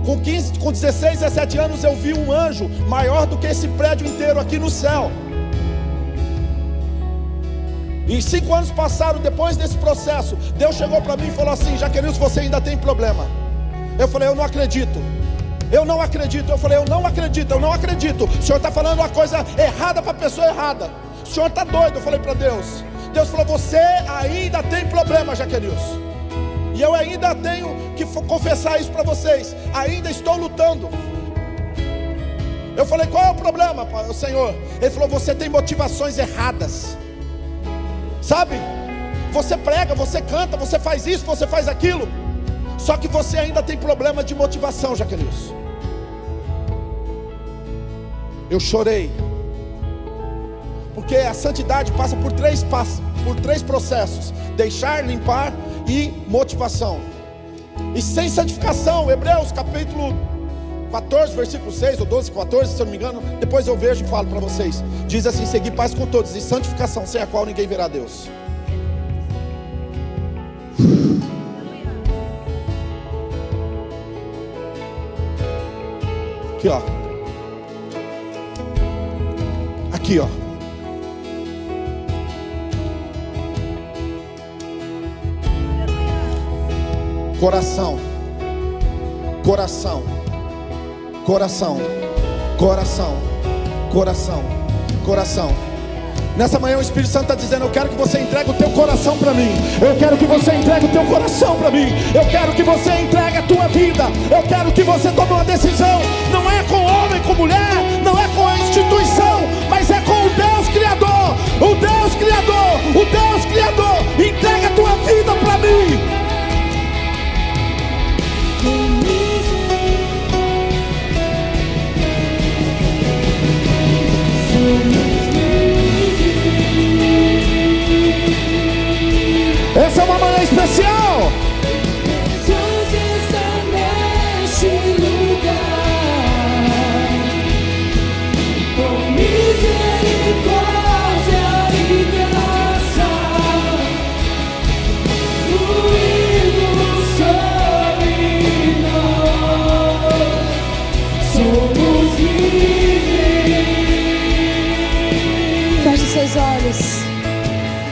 Com 15, com 16, 17 anos eu vi um anjo maior do que esse prédio inteiro aqui no céu. E cinco anos passaram depois desse processo. Deus chegou para mim e falou assim: Jaqueline, você ainda tem problema. Eu falei: Eu não acredito. Eu não acredito. Eu falei: Eu não acredito. Eu não acredito. O senhor está falando uma coisa errada para a pessoa errada. O senhor está doido. Eu falei para Deus. Deus falou: Você ainda tem problema, Jaqueline. E eu ainda tenho que confessar isso para vocês. Ainda estou lutando. Eu falei: Qual é o problema, Senhor? Ele falou: Você tem motivações erradas. Sabe? Você prega, você canta, você faz isso, você faz aquilo. Só que você ainda tem problema de motivação, Jaqueline. Eu chorei. Porque a santidade passa por três passos, por três processos: deixar, limpar e motivação. E sem santificação, Hebreus capítulo 14, versículo 6 ou 12, 14, se eu não me engano, depois eu vejo e falo para vocês. Diz assim: seguir paz com todos e santificação, sem a qual ninguém verá Deus. Aqui, ó. Aqui, ó. Coração. Coração Coração, coração, coração, coração. Nessa manhã o Espírito Santo está dizendo: Eu quero que você entregue o teu coração para mim. Eu quero que você entregue o teu coração para mim. Eu quero que você entregue a tua vida. Eu quero que você tome uma decisão. Não é com homem, com mulher, não é com a instituição, mas é com o Deus Criador. O Deus Criador, o Deus Criador. Entrega a tua vida para mim. Essa é uma manhã especial.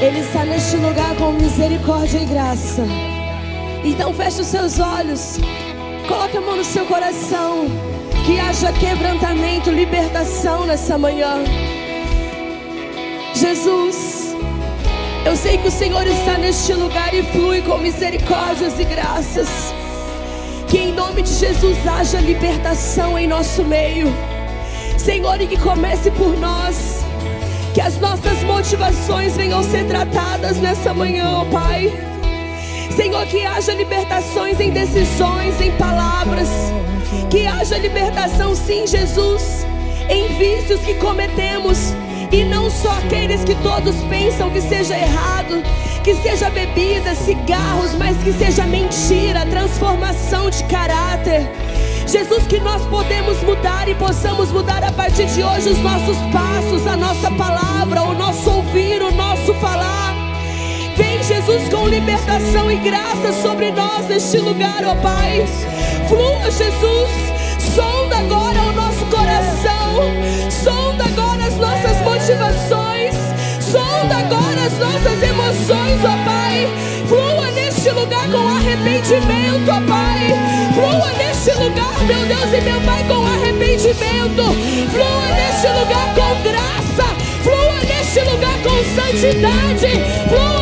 Ele está neste lugar com misericórdia e graça. Então feche os seus olhos. Coloque a mão no seu coração. Que haja quebrantamento, libertação nessa manhã. Jesus, eu sei que o Senhor está neste lugar e flui com misericórdias e graças. Que em nome de Jesus haja libertação em nosso meio. Senhor, e que comece por nós. Que as nossas motivações venham ser tratadas nessa manhã, ó Pai. Senhor, que haja libertações em decisões, em palavras. Que haja libertação, sim, Jesus, em vícios que cometemos. E não só aqueles que todos pensam que seja errado, que seja bebida, cigarros, mas que seja mentira, transformação de caráter. Jesus, que nós podemos mudar e possamos mudar a partir de hoje os nossos passos, a nossa palavra, o nosso ouvir, o nosso falar. Vem, Jesus, com libertação e graça sobre nós neste lugar, ó Pai. Flua, Jesus. Sonda agora o nosso coração. Sonda agora as nossas motivações. Sonda agora as nossas emoções, ó Pai. Flua neste lugar com arrependimento, ó Pai. Meu Pai, com arrependimento. Flua neste lugar com graça. Flua neste lugar com santidade. Flua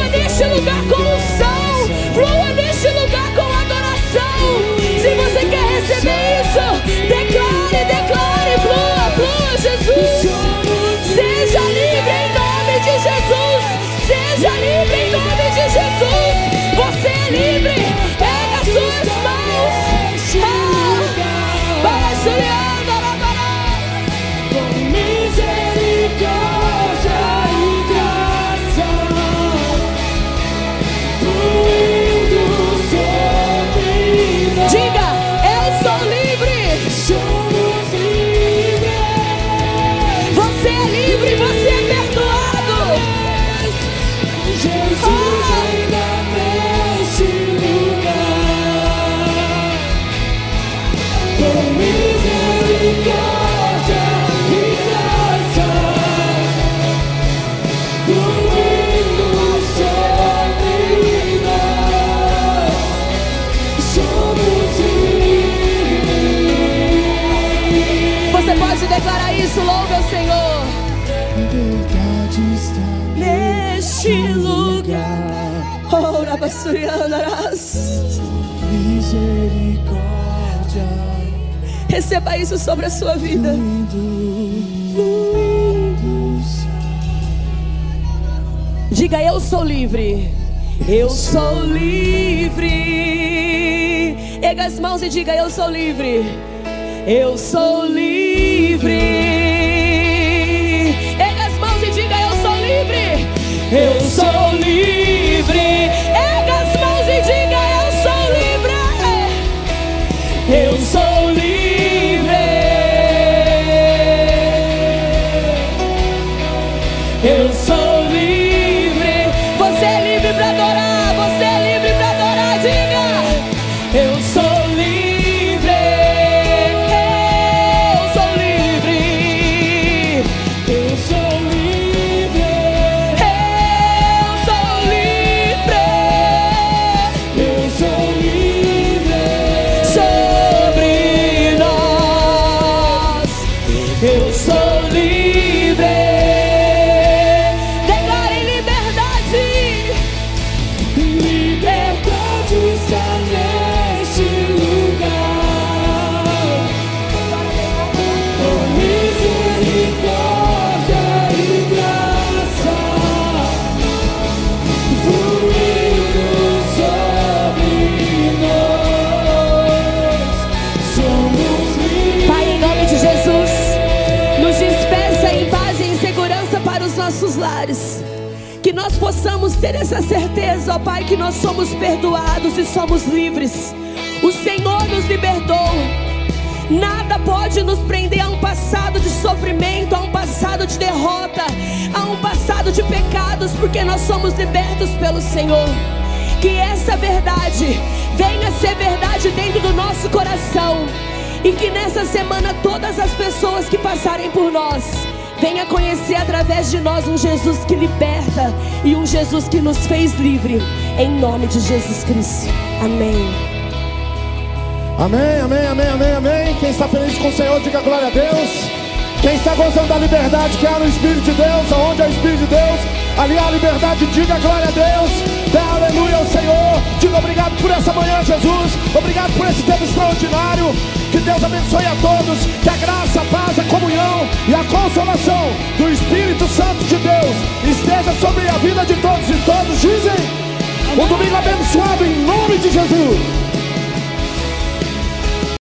lugar. Oh, Rabassurianaras. misericórdia. Receba isso sobre a sua vida. Diga, eu sou livre. Eu sou livre. Erga as mãos e diga, eu sou livre. Eu sou livre. Erga as mãos e diga, eu sou livre. Eu sou livre. Possamos ter essa certeza, ó Pai, que nós somos perdoados e somos livres. O Senhor nos libertou. Nada pode nos prender a um passado de sofrimento, a um passado de derrota, a um passado de pecados, porque nós somos libertos pelo Senhor. Que essa verdade venha ser verdade dentro do nosso coração. E que nessa semana todas as pessoas que passarem por nós Venha conhecer através de nós um Jesus que liberta e um Jesus que nos fez livre. Em nome de Jesus Cristo. Amém. Amém, amém, amém, amém, amém. Quem está feliz com o Senhor, diga glória a Deus. Quem está gostando da liberdade que há no Espírito de Deus, aonde é o Espírito de Deus, ali há a liberdade, diga glória a Deus. Dê aleluia ao Senhor. Diga obrigado por essa manhã, Jesus. Obrigado por esse tempo extraordinário. Deus abençoe a todos. Que a graça, a paz, a comunhão e a consolação do Espírito Santo de Deus esteja sobre a vida de todos e todos dizem. Um domingo abençoado em nome de Jesus.